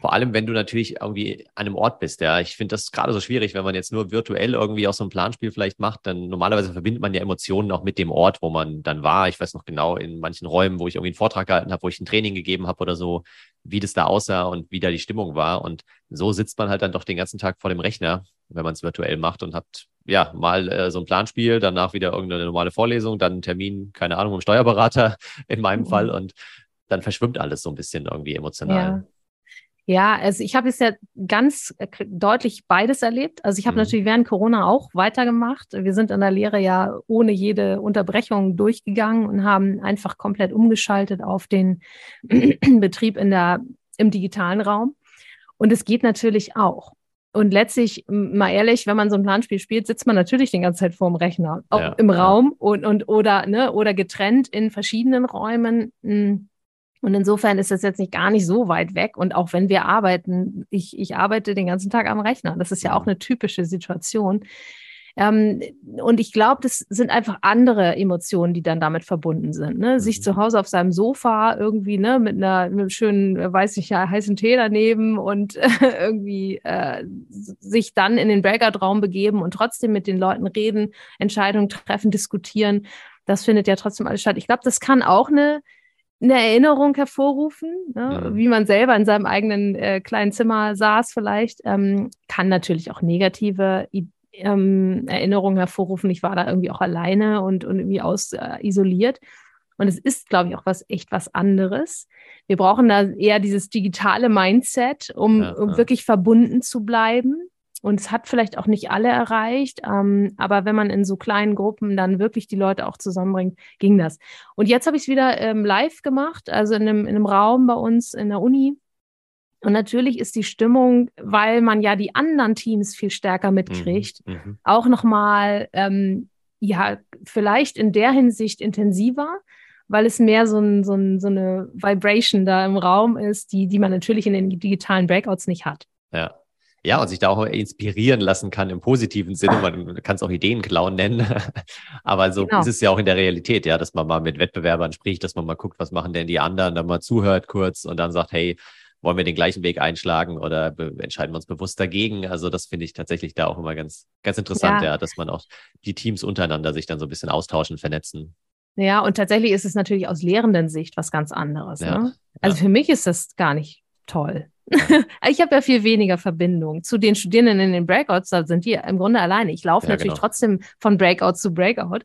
vor allem, wenn du natürlich irgendwie an einem Ort bist. Ja, ich finde das gerade so schwierig, wenn man jetzt nur virtuell irgendwie auch so ein Planspiel vielleicht macht, dann normalerweise verbindet man ja Emotionen auch mit dem Ort, wo man dann war. Ich weiß noch genau in manchen Räumen, wo ich irgendwie einen Vortrag gehalten habe, wo ich ein Training gegeben habe oder so, wie das da aussah und wie da die Stimmung war. Und so sitzt man halt dann doch den ganzen Tag vor dem Rechner, wenn man es virtuell macht und hat ja mal äh, so ein Planspiel, danach wieder irgendeine normale Vorlesung, dann einen Termin, keine Ahnung, im Steuerberater *laughs* in meinem mhm. Fall und dann verschwimmt alles so ein bisschen irgendwie emotional. Ja. Ja, also ich habe jetzt ja ganz äh, deutlich beides erlebt. Also ich habe mhm. natürlich während Corona auch weitergemacht. Wir sind in der Lehre ja ohne jede Unterbrechung durchgegangen und haben einfach komplett umgeschaltet auf den *clears throat* Betrieb in der, im digitalen Raum. Und es geht natürlich auch. Und letztlich, mal ehrlich, wenn man so ein Planspiel spielt, sitzt man natürlich die ganze Zeit vorm Rechner, auch ja, im Raum und, und oder, ne, oder getrennt in verschiedenen Räumen. Und insofern ist das jetzt nicht gar nicht so weit weg. Und auch wenn wir arbeiten, ich, ich arbeite den ganzen Tag am Rechner. Das ist ja auch mhm. eine typische Situation. Ähm, und ich glaube, das sind einfach andere Emotionen, die dann damit verbunden sind. Ne? Sich mhm. zu Hause auf seinem Sofa irgendwie ne, mit, einer, mit einem schönen, weiß ich ja, heißen Tee daneben und äh, *laughs* irgendwie äh, sich dann in den Breakout-Raum begeben und trotzdem mit den Leuten reden, Entscheidungen treffen, diskutieren. Das findet ja trotzdem alles statt. Ich glaube, das kann auch eine eine Erinnerung hervorrufen, ne? ja. wie man selber in seinem eigenen äh, kleinen Zimmer saß vielleicht, ähm, kann natürlich auch negative ähm, Erinnerungen hervorrufen. Ich war da irgendwie auch alleine und, und irgendwie aus, äh, isoliert. Und es ist, glaube ich, auch was echt was anderes. Wir brauchen da eher dieses digitale Mindset, um, ja, um wirklich verbunden zu bleiben. Und es hat vielleicht auch nicht alle erreicht, ähm, aber wenn man in so kleinen Gruppen dann wirklich die Leute auch zusammenbringt, ging das. Und jetzt habe ich es wieder ähm, live gemacht, also in einem, in einem Raum bei uns in der Uni. Und natürlich ist die Stimmung, weil man ja die anderen Teams viel stärker mitkriegt, mhm, mhm. auch nochmal, ähm, ja, vielleicht in der Hinsicht intensiver, weil es mehr so, ein, so, ein, so eine Vibration da im Raum ist, die, die man natürlich in den digitalen Breakouts nicht hat. Ja. Ja, und sich da auch inspirieren lassen kann im positiven Sinne. Man kann es auch Ideenklauen nennen. *laughs* Aber so genau. ist es ja auch in der Realität, ja, dass man mal mit Wettbewerbern spricht, dass man mal guckt, was machen denn die anderen, dann mal zuhört kurz und dann sagt, hey, wollen wir den gleichen Weg einschlagen oder entscheiden wir uns bewusst dagegen? Also das finde ich tatsächlich da auch immer ganz, ganz interessant, ja. ja, dass man auch die Teams untereinander sich dann so ein bisschen austauschen, vernetzen. Ja, und tatsächlich ist es natürlich aus lehrenden Sicht was ganz anderes. Ja. Ne? Also ja. für mich ist das gar nicht toll. *laughs* ich habe ja viel weniger Verbindung zu den Studierenden in den Breakouts. Da sind die im Grunde alleine. Ich laufe ja, natürlich genau. trotzdem von Breakout zu Breakout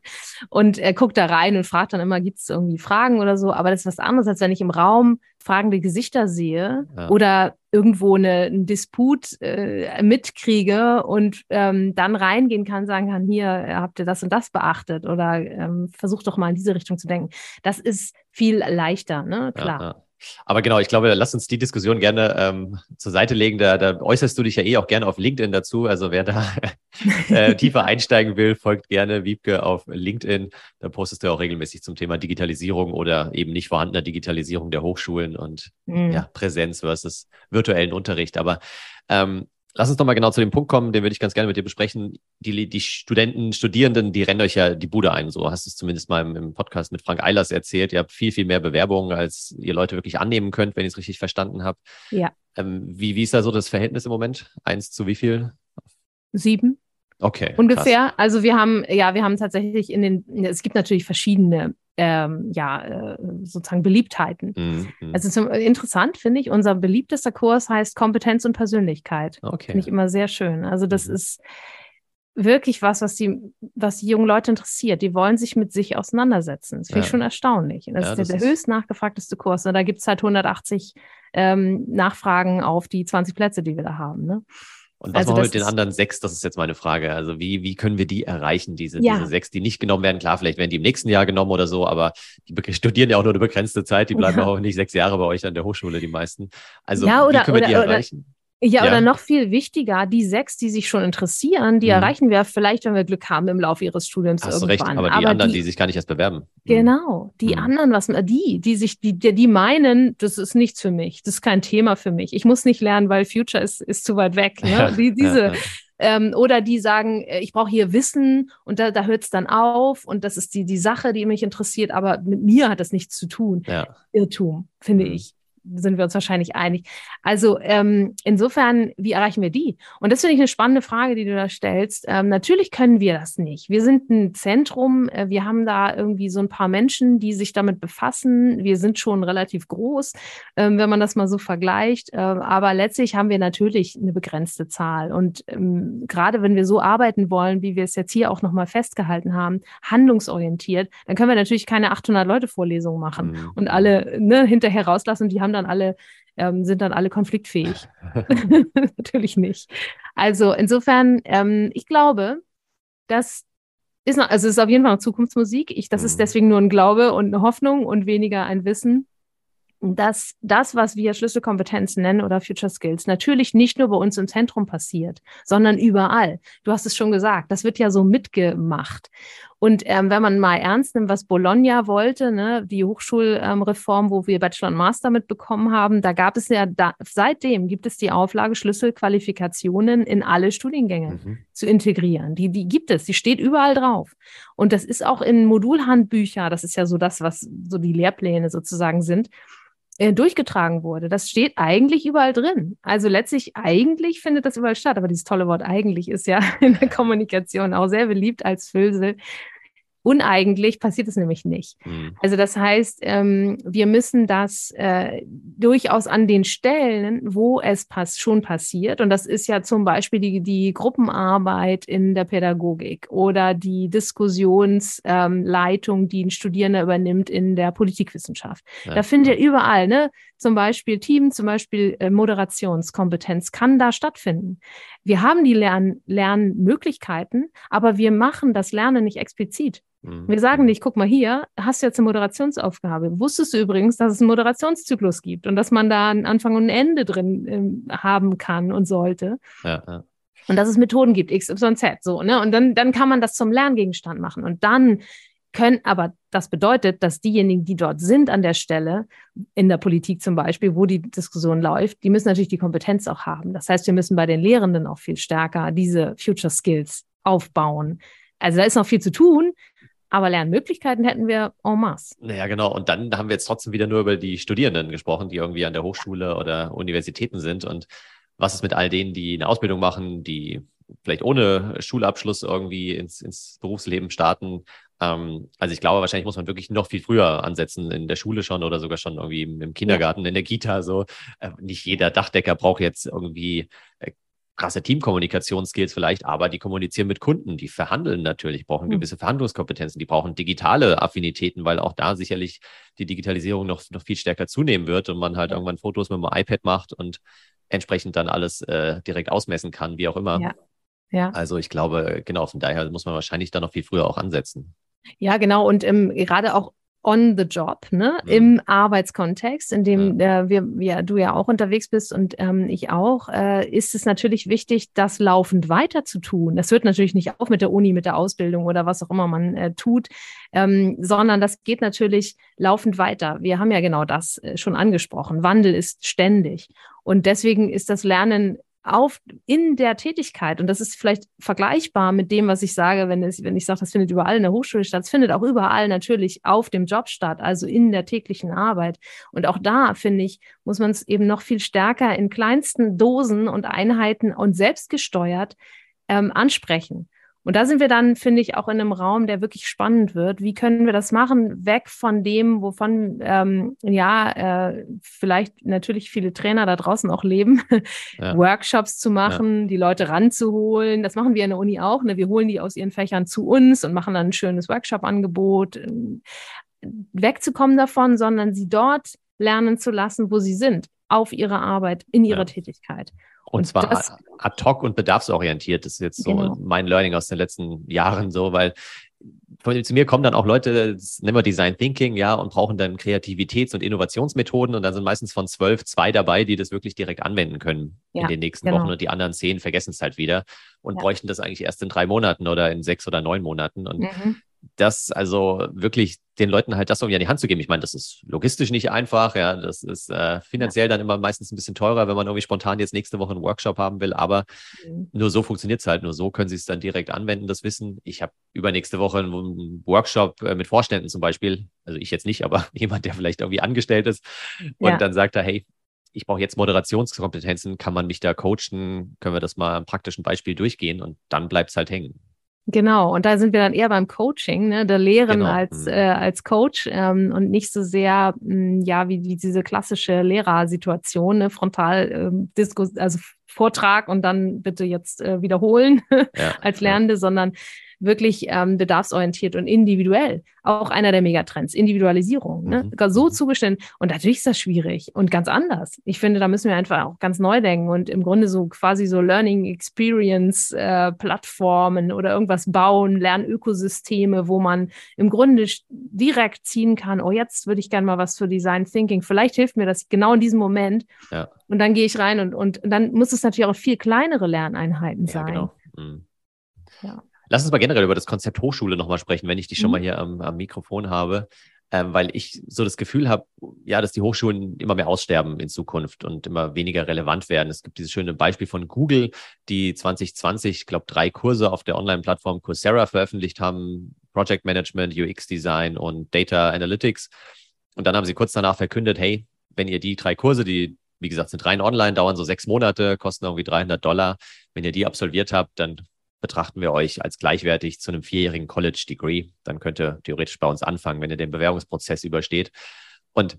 und äh, gucke da rein und frage dann immer, gibt es irgendwie Fragen oder so. Aber das ist was anderes, als wenn ich im Raum fragende Gesichter sehe ja. oder irgendwo eine, einen Disput äh, mitkriege und ähm, dann reingehen kann, sagen kann, hier habt ihr das und das beachtet oder ähm, versucht doch mal in diese Richtung zu denken. Das ist viel leichter, ne? Klar. Ja, aber genau, ich glaube, lass uns die Diskussion gerne ähm, zur Seite legen. Da, da äußerst du dich ja eh auch gerne auf LinkedIn dazu. Also wer da *laughs* äh, tiefer *laughs* einsteigen will, folgt gerne Wiebke auf LinkedIn. Da postest du auch regelmäßig zum Thema Digitalisierung oder eben nicht vorhandener Digitalisierung der Hochschulen und mhm. ja, Präsenz versus virtuellen Unterricht. Aber ähm, Lass uns doch mal genau zu dem Punkt kommen, den würde ich ganz gerne mit dir besprechen. Die, die Studenten, Studierenden, die rennen euch ja die Bude ein. So hast du es zumindest mal im, im, Podcast mit Frank Eilers erzählt. Ihr habt viel, viel mehr Bewerbungen, als ihr Leute wirklich annehmen könnt, wenn ich es richtig verstanden habe. Ja. Ähm, wie, wie ist da so das Verhältnis im Moment? Eins zu wie viel? Sieben. Okay. Ungefähr. Krass. Also wir haben, ja, wir haben tatsächlich in den, es gibt natürlich verschiedene ähm, ja, äh, sozusagen Beliebtheiten. Mhm. Also interessant finde ich, unser beliebtester Kurs heißt Kompetenz und Persönlichkeit. Okay. Finde ich immer sehr schön. Also das mhm. ist wirklich was, was die, was die jungen Leute interessiert. Die wollen sich mit sich auseinandersetzen. Das finde ja. ich schon erstaunlich. Das ja, ist das der, der höchst nachgefragteste Kurs. Und da gibt es halt 180 ähm, Nachfragen auf die 20 Plätze, die wir da haben. Ne? Und was also machen wir mit den anderen sechs? Das ist jetzt meine Frage. Also wie, wie können wir die erreichen, diese, ja. diese sechs, die nicht genommen werden? Klar, vielleicht werden die im nächsten Jahr genommen oder so, aber die *laughs* studieren ja auch nur eine begrenzte Zeit. Die bleiben ja. auch nicht sechs Jahre bei euch an der Hochschule, die meisten. Also ja, oder, wie können wir oder, die erreichen? Ja, ja, oder noch viel wichtiger, die sechs, die sich schon interessieren, die mhm. erreichen wir vielleicht, wenn wir Glück haben, im Laufe ihres Studiums Hast irgendwann. Recht, aber die aber anderen, die, die, sich gar nicht erst bewerben. Mhm. Genau, die mhm. anderen, was die, die sich, die, die meinen, das ist nichts für mich, das ist kein Thema für mich. Ich muss nicht lernen, weil Future ist, ist zu weit weg. *laughs* Ne? Ja, die, diese, ja, ähm, oder die sagen, äh, ich brauche hier Wissen und da, da hört es dann auf und das ist die, die Sache, die mich interessiert, aber mit mir hat das nichts zu tun. Ja. Irrtum, finde mhm. ich sind wir uns wahrscheinlich einig. Also ähm, insofern, wie erreichen wir die? Und das finde ich eine spannende Frage, die du da stellst. Ähm, natürlich können wir das nicht. Wir sind ein Zentrum, äh, wir haben da irgendwie so ein paar Menschen, die sich damit befassen. Wir sind schon relativ groß, ähm, wenn man das mal so vergleicht. Äh, aber letztlich haben wir natürlich eine begrenzte Zahl. Und ähm, gerade wenn wir so arbeiten wollen, wie wir es jetzt hier auch nochmal festgehalten haben, handlungsorientiert, dann können wir natürlich keine 800 Leute Vorlesungen machen mhm. und alle ne, hinterher rauslassen. Die haben haben dann alle, ähm, sind dann alle konfliktfähig. *laughs* *laughs* Natürlich nicht. Also insofern, ähm, ich glaube, das ist noch, also es ist auf jeden Fall noch Zukunftsmusik. Ich, das mhm. ist deswegen nur ein Glaube und eine Hoffnung und weniger ein Wissen dass das, was wir Schlüsselkompetenzen nennen oder Future Skills, natürlich nicht nur bei uns im Zentrum passiert, sondern überall. Du hast es schon gesagt, das wird ja so mitgemacht. Und ähm, wenn man mal ernst nimmt, was Bologna wollte, ne, die Hochschulreform, ähm, wo wir Bachelor und Master mitbekommen haben, da gab es ja, da, seitdem gibt es die Auflage, Schlüsselqualifikationen in alle Studiengänge mhm. zu integrieren. Die, die gibt es, die steht überall drauf. Und das ist auch in Modulhandbücher, das ist ja so das, was so die Lehrpläne sozusagen sind, äh, durchgetragen wurde. Das steht eigentlich überall drin. Also letztlich, eigentlich findet das überall statt. Aber dieses tolle Wort eigentlich ist ja *laughs* in der Kommunikation auch sehr beliebt als Füllsel. Uneigentlich passiert es nämlich nicht. Mhm. Also das heißt, ähm, wir müssen das äh, durchaus an den Stellen, wo es pass schon passiert, und das ist ja zum Beispiel die, die Gruppenarbeit in der Pädagogik oder die Diskussionsleitung, ähm, die ein Studierender übernimmt in der Politikwissenschaft. Ja. Da findet ihr überall, ne? Zum Beispiel Team, zum Beispiel äh, Moderationskompetenz kann da stattfinden. Wir haben die Lern Lernmöglichkeiten, aber wir machen das Lernen nicht explizit. Mhm. Wir sagen nicht, guck mal hier, hast du jetzt eine Moderationsaufgabe. Wusstest du übrigens, dass es einen Moderationszyklus gibt und dass man da einen Anfang und ein Ende drin ähm, haben kann und sollte? Ja, ja. Und dass es Methoden gibt, X, Y, Z, so, ne? Und dann, dann kann man das zum Lerngegenstand machen. Und dann können, aber das bedeutet, dass diejenigen, die dort sind an der Stelle, in der Politik zum Beispiel, wo die Diskussion läuft, die müssen natürlich die Kompetenz auch haben. Das heißt, wir müssen bei den Lehrenden auch viel stärker diese Future Skills aufbauen. Also da ist noch viel zu tun, aber Lernmöglichkeiten hätten wir en masse. Naja, genau. Und dann haben wir jetzt trotzdem wieder nur über die Studierenden gesprochen, die irgendwie an der Hochschule oder Universitäten sind. Und was ist mit all denen, die eine Ausbildung machen, die vielleicht ohne Schulabschluss irgendwie ins, ins Berufsleben starten? Ähm, also ich glaube, wahrscheinlich muss man wirklich noch viel früher ansetzen, in der Schule schon oder sogar schon irgendwie im Kindergarten, in der Kita. So, äh, nicht jeder Dachdecker braucht jetzt irgendwie äh, krasse Teamkommunikationsskills vielleicht, aber die kommunizieren mit Kunden, die verhandeln natürlich, brauchen mhm. gewisse Verhandlungskompetenzen, die brauchen digitale Affinitäten, weil auch da sicherlich die Digitalisierung noch, noch viel stärker zunehmen wird und man halt irgendwann Fotos mit dem iPad macht und entsprechend dann alles äh, direkt ausmessen kann, wie auch immer. Ja. Ja. Also ich glaube, genau, von daher muss man wahrscheinlich da noch viel früher auch ansetzen. Ja, genau. Und ähm, gerade auch on the job, ne, mhm. im Arbeitskontext, in dem äh, wir, ja, du ja auch unterwegs bist und ähm, ich auch, äh, ist es natürlich wichtig, das laufend weiter zu tun. Das hört natürlich nicht auf mit der Uni, mit der Ausbildung oder was auch immer man äh, tut, ähm, sondern das geht natürlich laufend weiter. Wir haben ja genau das äh, schon angesprochen. Wandel ist ständig. Und deswegen ist das Lernen auf in der Tätigkeit, und das ist vielleicht vergleichbar mit dem, was ich sage, wenn, es, wenn ich sage, das findet überall in der Hochschule statt, es findet auch überall natürlich auf dem Job statt, also in der täglichen Arbeit. Und auch da, finde ich, muss man es eben noch viel stärker in kleinsten Dosen und Einheiten und selbstgesteuert ähm, ansprechen. Und da sind wir dann, finde ich, auch in einem Raum, der wirklich spannend wird. Wie können wir das machen? Weg von dem, wovon ähm, ja äh, vielleicht natürlich viele Trainer da draußen auch leben, ja. *laughs* Workshops zu machen, ja. die Leute ranzuholen. Das machen wir in der Uni auch. Ne? Wir holen die aus ihren Fächern zu uns und machen dann ein schönes Workshop-Angebot. Wegzukommen davon, sondern sie dort lernen zu lassen, wo sie sind, auf ihrer Arbeit, in ihrer ja. Tätigkeit. Und, zwar das, ad hoc und bedarfsorientiert. Das ist jetzt so genau. mein Learning aus den letzten Jahren so, weil zu mir kommen dann auch Leute, das nennen wir Design Thinking, ja, und brauchen dann Kreativitäts- und Innovationsmethoden und dann sind meistens von zwölf zwei dabei, die das wirklich direkt anwenden können ja, in den nächsten genau. Wochen und die anderen zehn vergessen es halt wieder und ja. bräuchten das eigentlich erst in drei Monaten oder in sechs oder neun Monaten. Und mhm das also wirklich den Leuten halt das irgendwie an die Hand zu geben. Ich meine, das ist logistisch nicht einfach, ja, das ist äh, finanziell dann immer meistens ein bisschen teurer, wenn man irgendwie spontan jetzt nächste Woche einen Workshop haben will, aber mhm. nur so funktioniert es halt, nur so können sie es dann direkt anwenden, das Wissen. Ich habe übernächste Woche einen Workshop äh, mit Vorständen zum Beispiel, also ich jetzt nicht, aber *laughs* jemand, der vielleicht irgendwie angestellt ist und ja. dann sagt er, hey, ich brauche jetzt Moderationskompetenzen, kann man mich da coachen, können wir das mal am praktischen Beispiel durchgehen und dann bleibt es halt hängen. Genau, und da sind wir dann eher beim Coaching, ne, der Lehren genau. als, mhm. äh, als Coach ähm, und nicht so sehr, mh, hm, ja, wie, wie diese klassische Lehrersituation, ne, frontal ähm, Diskus, also Vortrag und dann bitte jetzt äh, wiederholen ja, *laughs* als Lernende, ja. sondern wirklich ähm, bedarfsorientiert und individuell. Auch einer der Megatrends, Individualisierung. Ne? Mhm. So zugeschnitten. Und natürlich ist das schwierig und ganz anders. Ich finde, da müssen wir einfach auch ganz neu denken und im Grunde so quasi so Learning Experience äh, Plattformen oder irgendwas bauen, Lernökosysteme, wo man im Grunde direkt ziehen kann, oh, jetzt würde ich gerne mal was für Design Thinking. Vielleicht hilft mir das genau in diesem Moment. Ja. Und dann gehe ich rein und, und dann muss es natürlich auch viel kleinere Lerneinheiten sein. Ja, genau. Mhm. Ja. Lass uns mal generell über das Konzept Hochschule nochmal sprechen, wenn ich dich schon mhm. mal hier am, am Mikrofon habe. Ähm, weil ich so das Gefühl habe, ja, dass die Hochschulen immer mehr aussterben in Zukunft und immer weniger relevant werden. Es gibt dieses schöne Beispiel von Google, die 2020, ich glaube, drei Kurse auf der Online-Plattform Coursera veröffentlicht haben, Project Management, UX Design und Data Analytics. Und dann haben sie kurz danach verkündet, hey, wenn ihr die drei Kurse, die wie gesagt sind rein online, dauern so sechs Monate, kosten irgendwie 300 Dollar, wenn ihr die absolviert habt, dann betrachten wir euch als gleichwertig zu einem vierjährigen College-Degree. Dann könnt ihr theoretisch bei uns anfangen, wenn ihr den Bewerbungsprozess übersteht. Und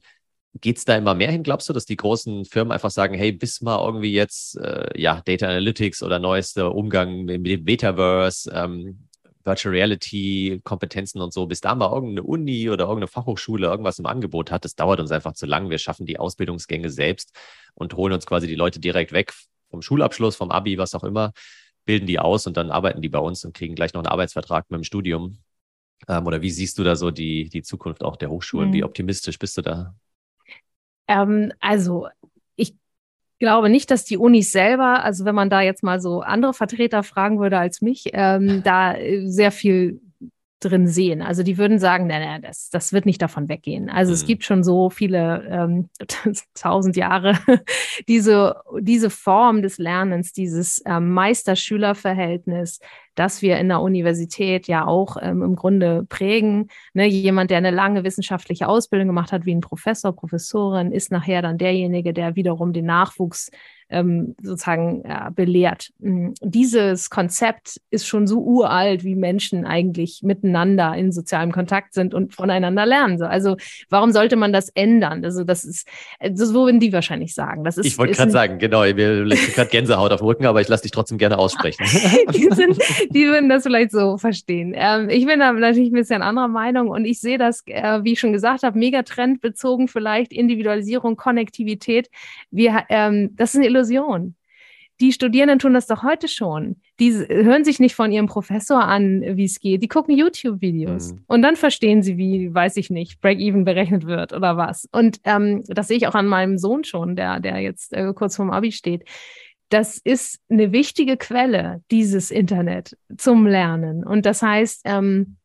geht es da immer mehr hin, glaubst du, dass die großen Firmen einfach sagen, hey, bis mal irgendwie jetzt äh, ja, Data Analytics oder neuester Umgang mit dem Metaverse, ähm, Virtual Reality, Kompetenzen und so, bis da mal irgendeine Uni oder irgendeine Fachhochschule irgendwas im Angebot hat, das dauert uns einfach zu lang. Wir schaffen die Ausbildungsgänge selbst und holen uns quasi die Leute direkt weg vom Schulabschluss, vom Abi, was auch immer bilden die aus und dann arbeiten die bei uns und kriegen gleich noch einen Arbeitsvertrag mit dem Studium. Ähm, oder wie siehst du da so die, die Zukunft auch der Hochschulen? Mhm. Wie optimistisch bist du da? Ähm, also ich glaube nicht, dass die Unis selber, also wenn man da jetzt mal so andere Vertreter fragen würde als mich, ähm, da äh, sehr viel drin sehen. Also die würden sagen, nein, nein, das, das wird nicht davon weggehen. Also mhm. es gibt schon so viele ähm, *laughs* tausend Jahre *laughs* diese, diese Form des Lernens, dieses ähm, Meister-Schüler-Verhältnis, das wir in der Universität ja auch ähm, im Grunde prägen. Ne, jemand, der eine lange wissenschaftliche Ausbildung gemacht hat, wie ein Professor, Professorin, ist nachher dann derjenige, der wiederum den Nachwuchs ähm, sozusagen ja, belehrt. Mm, dieses Konzept ist schon so uralt, wie Menschen eigentlich miteinander in sozialem Kontakt sind und voneinander lernen. Also warum sollte man das ändern? Also das ist, das würden die wahrscheinlich sagen. Das ist, ich wollte gerade sagen, genau, mir liegt gerade Gänsehaut auf dem Rücken, aber ich lasse dich trotzdem gerne aussprechen. *laughs* die, *laughs* sind, die, würden das vielleicht so verstehen. Ähm, ich bin da natürlich ein bisschen anderer Meinung und ich sehe das, äh, wie ich schon gesagt habe, Megatrend bezogen vielleicht Individualisierung, Konnektivität. Wir, ähm, das ist eine Illusion Illusion. Die Studierenden tun das doch heute schon. Die hören sich nicht von ihrem Professor an, wie es geht. Die gucken YouTube-Videos mhm. und dann verstehen sie, wie, weiß ich nicht, Break-Even berechnet wird oder was. Und ähm, das sehe ich auch an meinem Sohn schon, der, der jetzt äh, kurz vorm Abi steht. Das ist eine wichtige Quelle, dieses Internet zum Lernen. Und das heißt, ähm,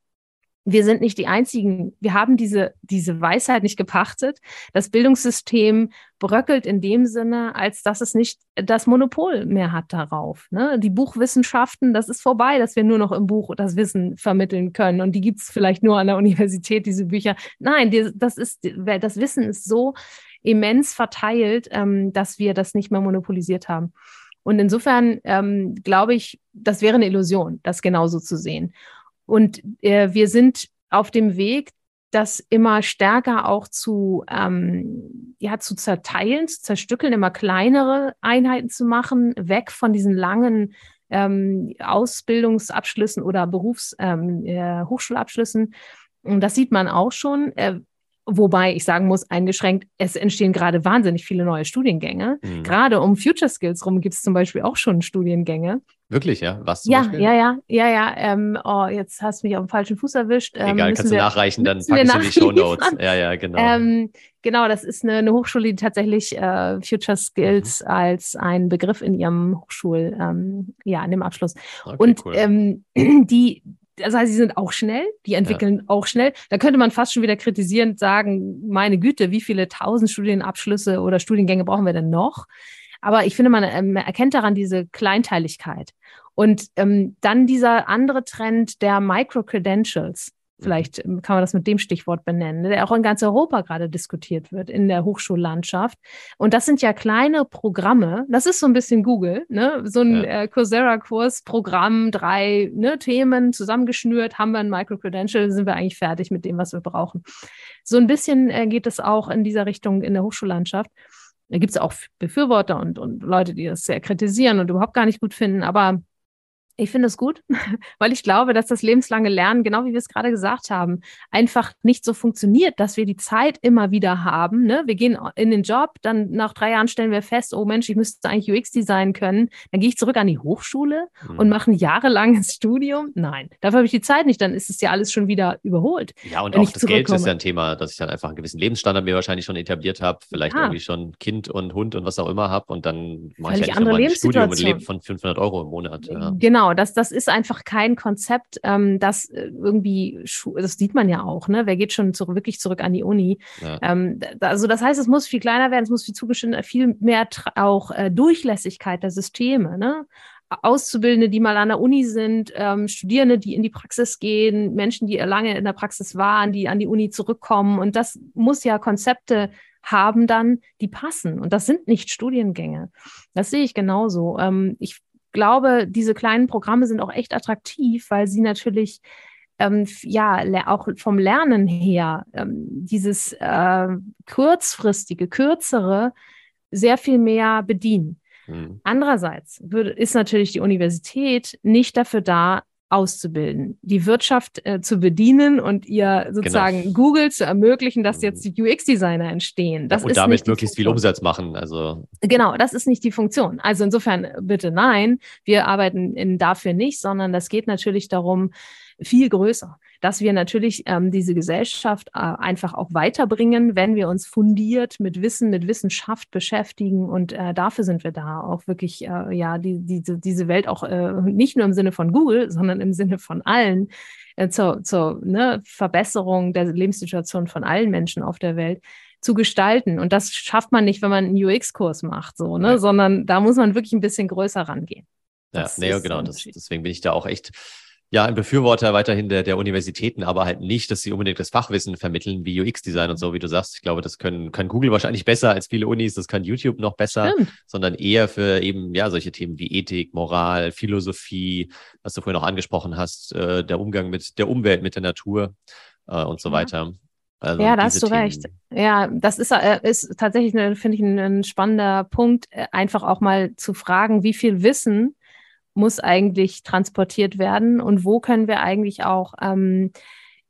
wir sind nicht die Einzigen. Wir haben diese, diese Weisheit nicht gepachtet. Das Bildungssystem bröckelt in dem Sinne, als dass es nicht das Monopol mehr hat darauf. Ne? Die Buchwissenschaften, das ist vorbei, dass wir nur noch im Buch das Wissen vermitteln können. Und die gibt es vielleicht nur an der Universität, diese Bücher. Nein, die, das, ist, das Wissen ist so immens verteilt, ähm, dass wir das nicht mehr monopolisiert haben. Und insofern ähm, glaube ich, das wäre eine Illusion, das genauso zu sehen. Und äh, wir sind auf dem Weg, das immer stärker auch zu, ähm, ja, zu zerteilen, zu zerstückeln, immer kleinere Einheiten zu machen, weg von diesen langen ähm, Ausbildungsabschlüssen oder Berufs-, ähm, äh, Hochschulabschlüssen. Und das sieht man auch schon. Äh, Wobei ich sagen muss, eingeschränkt, es entstehen gerade wahnsinnig viele neue Studiengänge. Mhm. Gerade um Future Skills rum gibt es zum Beispiel auch schon Studiengänge. Wirklich, ja? Was zum ja, Beispiel? Ja, ja, ja, ja. Ähm, oh, jetzt hast du mich auf dem falschen Fuß erwischt. Ähm, Egal, kannst wir, du nachreichen, dann packe ich in die Show Notes. Ja, ja, genau. Ähm, genau, das ist eine, eine Hochschule, die tatsächlich äh, Future Skills mhm. als ein Begriff in ihrem Hochschul, ähm, ja, in dem Abschluss. Okay, Und cool. ähm, *clears throat* die, das heißt, sie sind auch schnell, die entwickeln ja. auch schnell. Da könnte man fast schon wieder kritisierend sagen, meine Güte, wie viele tausend Studienabschlüsse oder Studiengänge brauchen wir denn noch? Aber ich finde, man ähm, erkennt daran diese Kleinteiligkeit. Und ähm, dann dieser andere Trend der Micro-Credentials. Mhm. Vielleicht ähm, kann man das mit dem Stichwort benennen, der auch in ganz Europa gerade diskutiert wird in der Hochschullandschaft. Und das sind ja kleine Programme. Das ist so ein bisschen Google, ne? So ein ja. äh, Coursera-Kurs, Programm, drei ne, Themen zusammengeschnürt, haben wir ein Micro-Credential, sind wir eigentlich fertig mit dem, was wir brauchen. So ein bisschen äh, geht es auch in dieser Richtung in der Hochschullandschaft. Da gibt es auch Befürworter und, und Leute, die das sehr kritisieren und überhaupt gar nicht gut finden. Aber ich finde es gut, *laughs* weil ich glaube, dass das lebenslange Lernen, genau wie wir es gerade gesagt haben, einfach nicht so funktioniert, dass wir die Zeit immer wieder haben. Ne? Wir gehen in den Job, dann nach drei Jahren stellen wir fest, oh Mensch, ich müsste eigentlich UX designen können. Dann gehe ich zurück an die Hochschule mhm. und mache ein jahrelanges Studium. Nein, dafür habe ich die Zeit nicht. Dann ist es ja alles schon wieder überholt. Ja, und auch das Geld ist ja ein Thema, dass ich dann einfach einen gewissen Lebensstandard mir wahrscheinlich schon etabliert habe, vielleicht ja. irgendwie schon Kind und Hund und was auch immer habe und dann mache ich ja nicht ein Studium und lebe von 500 Euro im Monat. Ja. Genau genau, das, das ist einfach kein Konzept, ähm, das äh, irgendwie, das sieht man ja auch, ne? Wer geht schon zurück, wirklich zurück an die Uni? Ja. Ähm, also das heißt, es muss viel kleiner werden, es muss viel zugeschnitten, viel mehr auch äh, Durchlässigkeit der Systeme, ne? Auszubildende, die mal an der Uni sind, ähm, Studierende, die in die Praxis gehen, Menschen, die lange in der Praxis waren, die an die Uni zurückkommen. Und das muss ja Konzepte haben dann, die passen. Und das sind nicht Studiengänge. Das sehe ich genauso. Ähm, ich glaube, diese kleinen Programme sind auch echt attraktiv, weil sie natürlich ähm, ja auch vom Lernen her ähm, dieses äh, kurzfristige, kürzere sehr viel mehr bedienen. Mhm. Andererseits würde, ist natürlich die Universität nicht dafür da, auszubilden, die Wirtschaft äh, zu bedienen und ihr sozusagen genau. Google zu ermöglichen, dass jetzt die UX-Designer entstehen. Das und damit möglichst viel Umsatz machen. Also genau, das ist nicht die Funktion. Also insofern bitte nein, wir arbeiten in, dafür nicht, sondern das geht natürlich darum, viel größer, dass wir natürlich ähm, diese Gesellschaft äh, einfach auch weiterbringen, wenn wir uns fundiert mit Wissen, mit Wissenschaft beschäftigen. Und äh, dafür sind wir da, auch wirklich, äh, ja, die, die, diese Welt auch äh, nicht nur im Sinne von Google, sondern im Sinne von allen äh, zur, zur ne, Verbesserung der Lebenssituation von allen Menschen auf der Welt zu gestalten. Und das schafft man nicht, wenn man einen UX-Kurs macht, so, ne, ja. sondern da muss man wirklich ein bisschen größer rangehen. Das ja, nee, genau. Das, deswegen bin ich da auch echt ja, ein Befürworter weiterhin der, der Universitäten, aber halt nicht, dass sie unbedingt das Fachwissen vermitteln wie UX-Design und so, wie du sagst. Ich glaube, das können, kann Google wahrscheinlich besser als viele Unis, das kann YouTube noch besser, Stimmt. sondern eher für eben, ja, solche Themen wie Ethik, Moral, Philosophie, was du vorhin noch angesprochen hast, äh, der Umgang mit der Umwelt, mit der Natur äh, und so ja. weiter. Also ja, da hast du Themen. recht. Ja, das ist, äh, ist tatsächlich, finde ich, ein, ein spannender Punkt, äh, einfach auch mal zu fragen, wie viel Wissen muss eigentlich transportiert werden und wo können wir eigentlich auch ähm,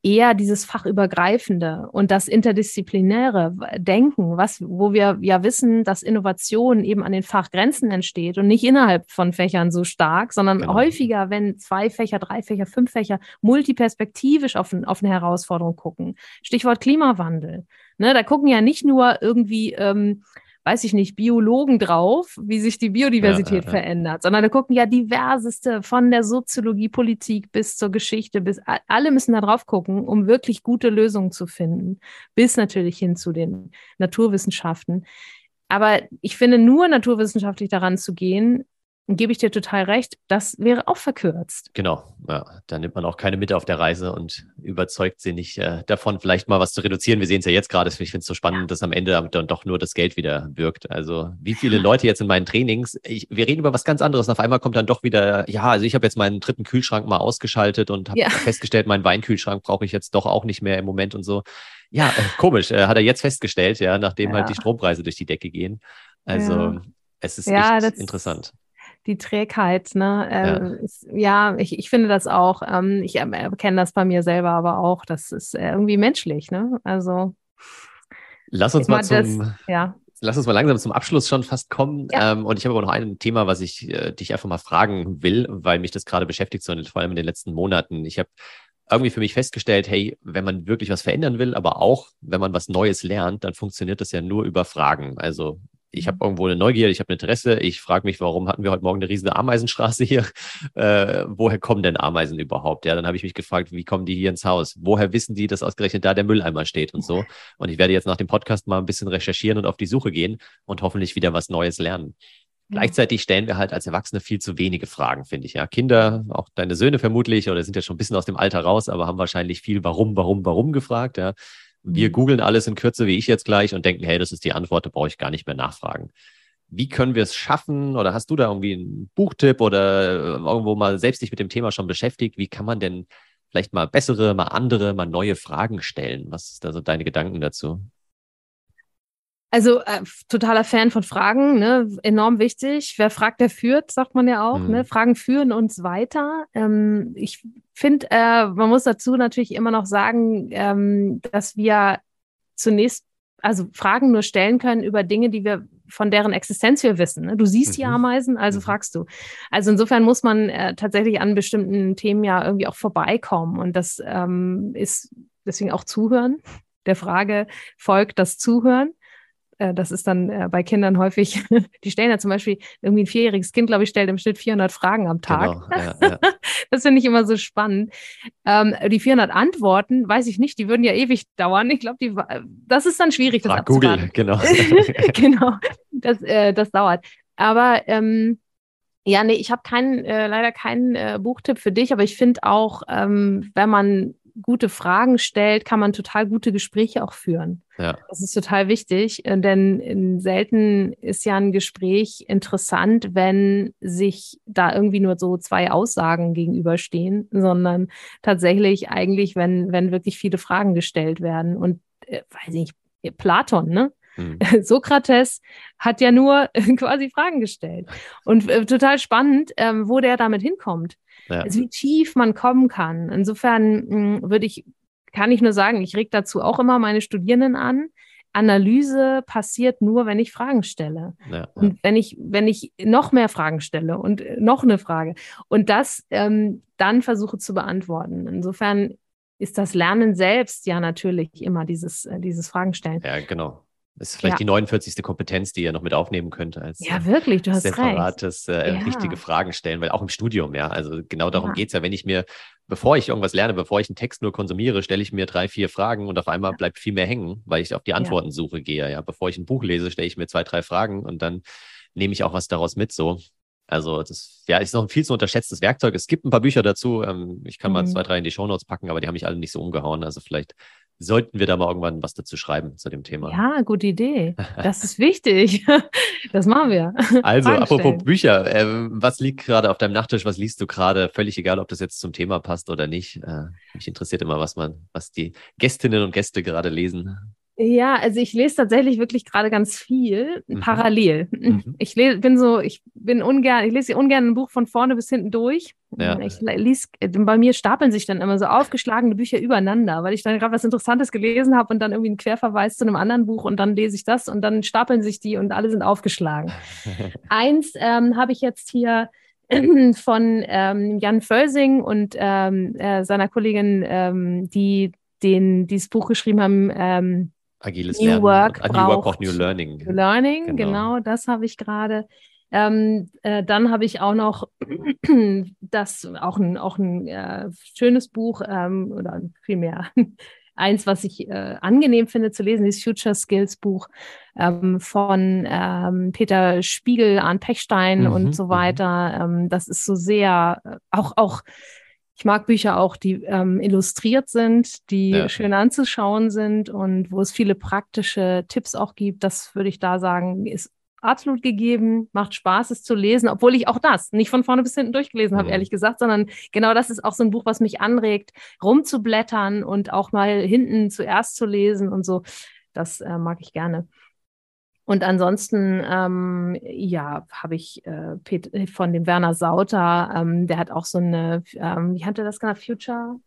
eher dieses fachübergreifende und das interdisziplinäre Denken, was, wo wir ja wissen, dass Innovation eben an den Fachgrenzen entsteht und nicht innerhalb von Fächern so stark, sondern genau. häufiger, wenn zwei Fächer, drei Fächer, fünf Fächer multiperspektivisch auf, auf eine Herausforderung gucken. Stichwort Klimawandel. Ne, da gucken ja nicht nur irgendwie ähm, weiß ich nicht, Biologen drauf, wie sich die Biodiversität ja, ja, ja. verändert, sondern da gucken ja diverseste von der Soziologie, Politik bis zur Geschichte, bis alle müssen da drauf gucken, um wirklich gute Lösungen zu finden, bis natürlich hin zu den Naturwissenschaften. Aber ich finde, nur naturwissenschaftlich daran zu gehen, gebe ich dir total recht, das wäre auch verkürzt. Genau, ja, da nimmt man auch keine mit auf der Reise und überzeugt sie nicht äh, davon, vielleicht mal was zu reduzieren. Wir sehen es ja jetzt gerade, ich finde es so spannend, ja. dass am Ende dann doch nur das Geld wieder wirkt. Also wie viele *laughs* Leute jetzt in meinen Trainings, ich, wir reden über was ganz anderes und auf einmal kommt dann doch wieder, ja, also ich habe jetzt meinen dritten Kühlschrank mal ausgeschaltet und habe ja. *laughs* festgestellt, meinen Weinkühlschrank brauche ich jetzt doch auch nicht mehr im Moment und so. Ja, äh, komisch, äh, hat er jetzt festgestellt, ja, nachdem halt die Strompreise durch die Decke gehen. Also es ist echt interessant die Trägheit. Ne? Äh, ja. Ist, ja, ich, ich finde das auch. Ähm, ich erkenne das bei mir selber aber auch. Das ist irgendwie menschlich. Ne? Also lass uns mal zum, das, ja. lass uns mal langsam zum Abschluss schon fast kommen. Ja. Ähm, und ich habe aber noch ein Thema, was ich äh, dich einfach mal fragen will, weil mich das gerade beschäftigt, so vor allem in den letzten Monaten. Ich habe irgendwie für mich festgestellt, hey, wenn man wirklich was verändern will, aber auch wenn man was Neues lernt, dann funktioniert das ja nur über Fragen. Also ich habe irgendwo eine Neugier, ich habe ein Interesse, ich frage mich, warum hatten wir heute Morgen eine riesige Ameisenstraße hier? *laughs* Äh, woher kommen denn Ameisen überhaupt? Ja, dann habe ich mich gefragt, wie kommen die hier ins Haus? Woher wissen die, dass ausgerechnet da der Mülleimer steht und so? *laughs* Und ich werde jetzt nach dem Podcast mal ein bisschen recherchieren und auf die Suche gehen und hoffentlich wieder was Neues lernen. Gleichzeitig stellen wir halt als Erwachsene viel zu wenige Fragen, finde ich. Ja, Kinder, auch deine Söhne vermutlich, oder sind ja schon ein bisschen aus dem Alter raus, aber haben wahrscheinlich viel Warum, Warum, Warum gefragt. Ja, wir mhm. googeln alles in Kürze, wie ich jetzt gleich, und denken, hey, das ist die Antwort, da brauche ich gar nicht mehr nachfragen. Wie können wir es schaffen? Oder hast du da irgendwie einen Buchtipp oder irgendwo mal selbst dich mit dem Thema schon beschäftigt? Wie kann man denn vielleicht mal bessere, mal andere, mal neue Fragen stellen? Was ist da so deine Gedanken dazu? Also äh, totaler Fan von Fragen, ne? enorm wichtig. Wer fragt, der führt, sagt man ja auch. Ne? Mhm. Ne? Fragen führen uns weiter. Ähm, ich finde, äh, man muss dazu natürlich immer noch sagen, ähm, dass wir zunächst also Fragen nur stellen können über Dinge, die wir von deren Existenz wir wissen. Ne? Du siehst mhm. die Ameisen, also mhm. fragst du. Also insofern muss man äh, tatsächlich an bestimmten Themen ja irgendwie auch vorbeikommen. Und das ähm, ist deswegen auch Zuhören. Der Frage folgt das Zuhören. Äh, das ist dann äh, bei Kindern häufig, *laughs* die stellen ja zum Beispiel, irgendwie ein vierjähriges Kind, glaube ich, stellt im Schnitt 400 Fragen am Tag. Genau, ja, ja. *laughs* das finde ich immer so spannend. Ähm, die 400 Antworten, weiß ich nicht, die würden ja ewig dauern. Ich glaube, die, das ist dann schwierig, das Google, genau. *laughs* genau, das, äh, das dauert. Aber ähm, ja, nee, ich habe keinen, äh, leider keinen äh, Buchtipp für dich, aber ich finde auch, ähm, wenn man gute Fragen stellt, kann man total gute Gespräche auch führen. Ja. Das ist total wichtig, äh, denn selten ist ja ein Gespräch interessant, wenn sich da irgendwie nur so zwei Aussagen gegenüberstehen, sondern tatsächlich eigentlich, wenn, wenn wirklich viele Fragen gestellt werden. Und äh, weiß ich, Platon, ne? Hm. *laughs* Sokrates hat ja nur *laughs* quasi Fragen gestellt. Und äh, total spannend, ähm, wo der damit hinkommt. Ja. Also wie tief man kommen kann. Insofern hm, würde ich, kann ich nur sagen, ich reg dazu auch immer meine Studierenden an. Analyse passiert nur, wenn ich Fragen stelle. Ja, ja. Und wenn ich, wenn ich noch mehr Fragen stelle und äh, noch eine Frage und das ähm, dann versuche zu beantworten. Insofern ist das Lernen selbst ja natürlich immer dieses, äh, dieses Fragen stellen. Ja, genau. Das ist vielleicht ja. die 49. Kompetenz, die ihr noch mit aufnehmen könnt. Als, ja, wirklich, du hast separates, recht. Äh, ja. richtige Fragen stellen, weil auch im Studium, ja, also genau darum ja. geht es ja, wenn ich mir, bevor ich irgendwas lerne, bevor ich einen Text nur konsumiere, stelle ich mir drei, vier Fragen und auf einmal bleibt viel mehr hängen, weil ich auf die Antwortensuche gehe, ja. Bevor ich ein Buch lese, stelle ich mir zwei, drei Fragen und dann nehme ich auch was daraus mit, so. Also das ja, ist noch ein viel zu unterschätztes Werkzeug. Es gibt ein paar Bücher dazu. Ähm, ich kann mhm. mal zwei, drei in die Shownotes packen, aber die haben mich alle nicht so umgehauen. Also vielleicht sollten wir da mal irgendwann was dazu schreiben zu dem Thema. Ja, gute Idee. *laughs* Das ist wichtig. *laughs* Das machen wir. Also, Fragen apropos stellen. Bücher, äh, was liegt gerade auf deinem Nachttisch? Was liest du gerade? Völlig egal, ob das jetzt zum Thema passt oder nicht. Äh, mich interessiert immer, was man, was die Gästinnen und Gäste gerade lesen. Ja, also ich lese tatsächlich wirklich gerade ganz viel mhm. parallel. Mhm. Ich lese, bin so, ich bin ungern, ich lese ungern ein Buch von vorne bis hinten durch. Ja. Ich lese, bei mir stapeln sich dann immer so aufgeschlagene Bücher übereinander, weil ich dann gerade was Interessantes gelesen habe und dann irgendwie einen Querverweis zu einem anderen Buch und dann lese ich das und dann stapeln sich die und alle sind aufgeschlagen. *laughs* Eins ähm, habe ich jetzt hier *clears throat* von ähm, Jan Völsing und ähm, äh, seiner Kollegin, ähm, die den, dieses Buch geschrieben haben, ähm, Agiles New Lernen. Work New Work braucht New Learning. New Learning, genau, genau das habe ich gerade. Ähm, äh, dann habe ich auch noch *clears throat* das, auch ein, auch ein äh, schönes Buch ähm, oder vielmehr *laughs* eins, was ich äh, angenehm finde zu lesen, dieses Future Skills Buch ähm, von ähm, Peter Spiegel, Arndt Pechstein mhm, und so mhm. weiter. Ähm, das ist so sehr, äh, auch, auch ich mag Bücher auch, die ähm, illustriert sind, die ja. schön anzuschauen sind und wo es viele praktische Tipps auch gibt. Das würde ich da sagen, ist absolut gegeben, macht Spaß, es zu lesen, obwohl ich auch das nicht von vorne bis hinten durchgelesen habe, mhm. ehrlich gesagt, sondern genau das ist auch so ein Buch, was mich anregt, rumzublättern und auch mal hinten zuerst zu lesen und so. Das äh, mag ich gerne. Und ansonsten, ähm, ja, habe ich äh, äh, von dem Werner Sauter, ähm, der hat auch so eine, ähm, wie hat er das genannt, Future?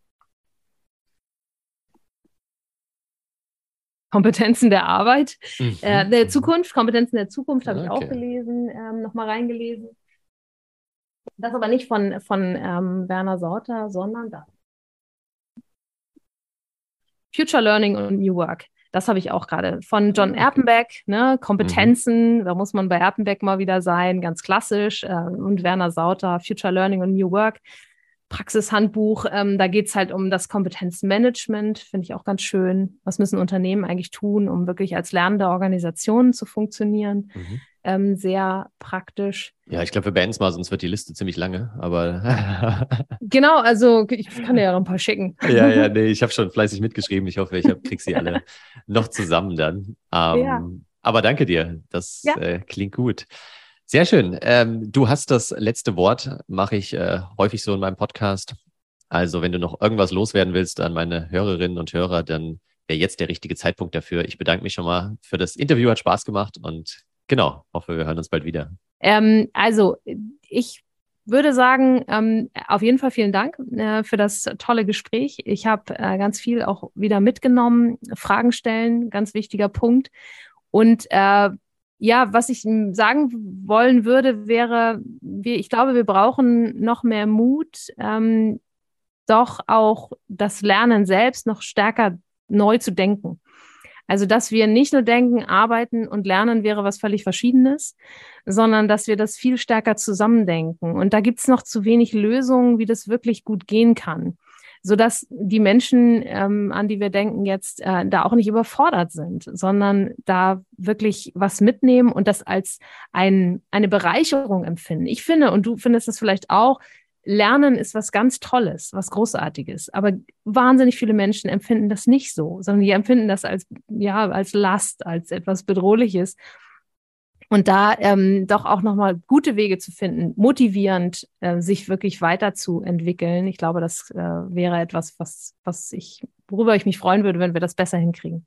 Kompetenzen der Arbeit, mhm. äh, der Zukunft, Kompetenzen der Zukunft habe okay. ich auch gelesen, ähm, nochmal reingelesen. Das aber nicht von, von ähm, Werner Sauter, sondern da. Future Learning und New Work. Das habe ich auch gerade von John Erpenbeck, ne, Kompetenzen, mhm. da muss man bei Erpenbeck mal wieder sein, ganz klassisch. Äh, und Werner Sauter, Future Learning und New Work. Praxishandbuch. Ähm, da geht es halt um das Kompetenzmanagement, finde ich auch ganz schön. Was müssen Unternehmen eigentlich tun, um wirklich als lernende Organisation zu funktionieren? Mhm. Ähm, sehr praktisch. Ja, ich glaube, wir beenden es mal, sonst wird die Liste ziemlich lange. Aber *laughs* genau, also ich kann dir ja noch ein paar schicken. ja, ja, *laughs* nee, ich habe schon fleißig mitgeschrieben. Ich hoffe, ich kriege sie alle noch zusammen dann. Ähm, ja. Aber danke dir, das ja. äh, klingt gut. Sehr schön. Ähm, du hast das letzte Wort, mache ich äh, häufig so in meinem Podcast. Also wenn du noch irgendwas loswerden willst an meine Hörerinnen und Hörer, dann wäre jetzt der richtige Zeitpunkt dafür. Ich bedanke mich schon mal für das Interview, hat Spaß gemacht und genau, hoffe, wir hören uns bald wieder. Ähm, also ich würde sagen, ähm, auf jeden Fall vielen Dank äh, für das tolle Gespräch. Ich habe äh, ganz viel auch wieder mitgenommen. Fragen stellen, ganz wichtiger Punkt. Und äh, ja, was ich sagen wollen würde, wäre, wir, ich glaube, wir brauchen noch mehr Mut, ähm, doch auch das Lernen selbst noch stärker neu zu denken. Also, dass wir nicht nur denken, arbeiten und lernen wäre was völlig Verschiedenes, sondern dass wir das viel stärker zusammendenken. Und da gibt es noch zu wenig Lösungen, wie das wirklich gut gehen kann sodass die Menschen, ähm, an die wir denken, jetzt äh, da auch nicht überfordert sind, sondern da wirklich was mitnehmen und das als ein, eine Bereicherung empfinden. Ich finde, und du findest das vielleicht auch, Lernen ist was ganz Tolles, was Großartiges. Aber wahnsinnig viele Menschen empfinden das nicht so, sondern die empfinden das als, ja, als Last, als etwas Bedrohliches. Und da ähm, doch auch nochmal gute Wege zu finden, motivierend, äh, sich wirklich weiterzuentwickeln. Ich glaube, das äh, wäre etwas, was, was ich, worüber ich mich freuen würde, wenn wir das besser hinkriegen.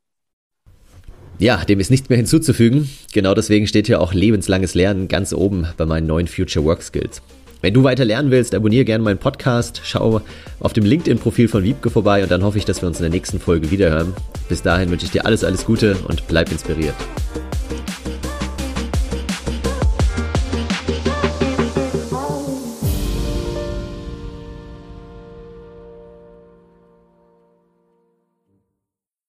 Ja, dem ist nichts mehr hinzuzufügen. Genau deswegen steht hier auch lebenslanges Lernen ganz oben bei meinen neuen Future Work Skills. Wenn du weiter lernen willst, abonniere gerne meinen Podcast, schau auf dem LinkedIn-Profil von Wiebke vorbei und dann hoffe ich, dass wir uns in der nächsten Folge wiederhören. Bis dahin wünsche ich dir alles, alles Gute und bleib inspiriert.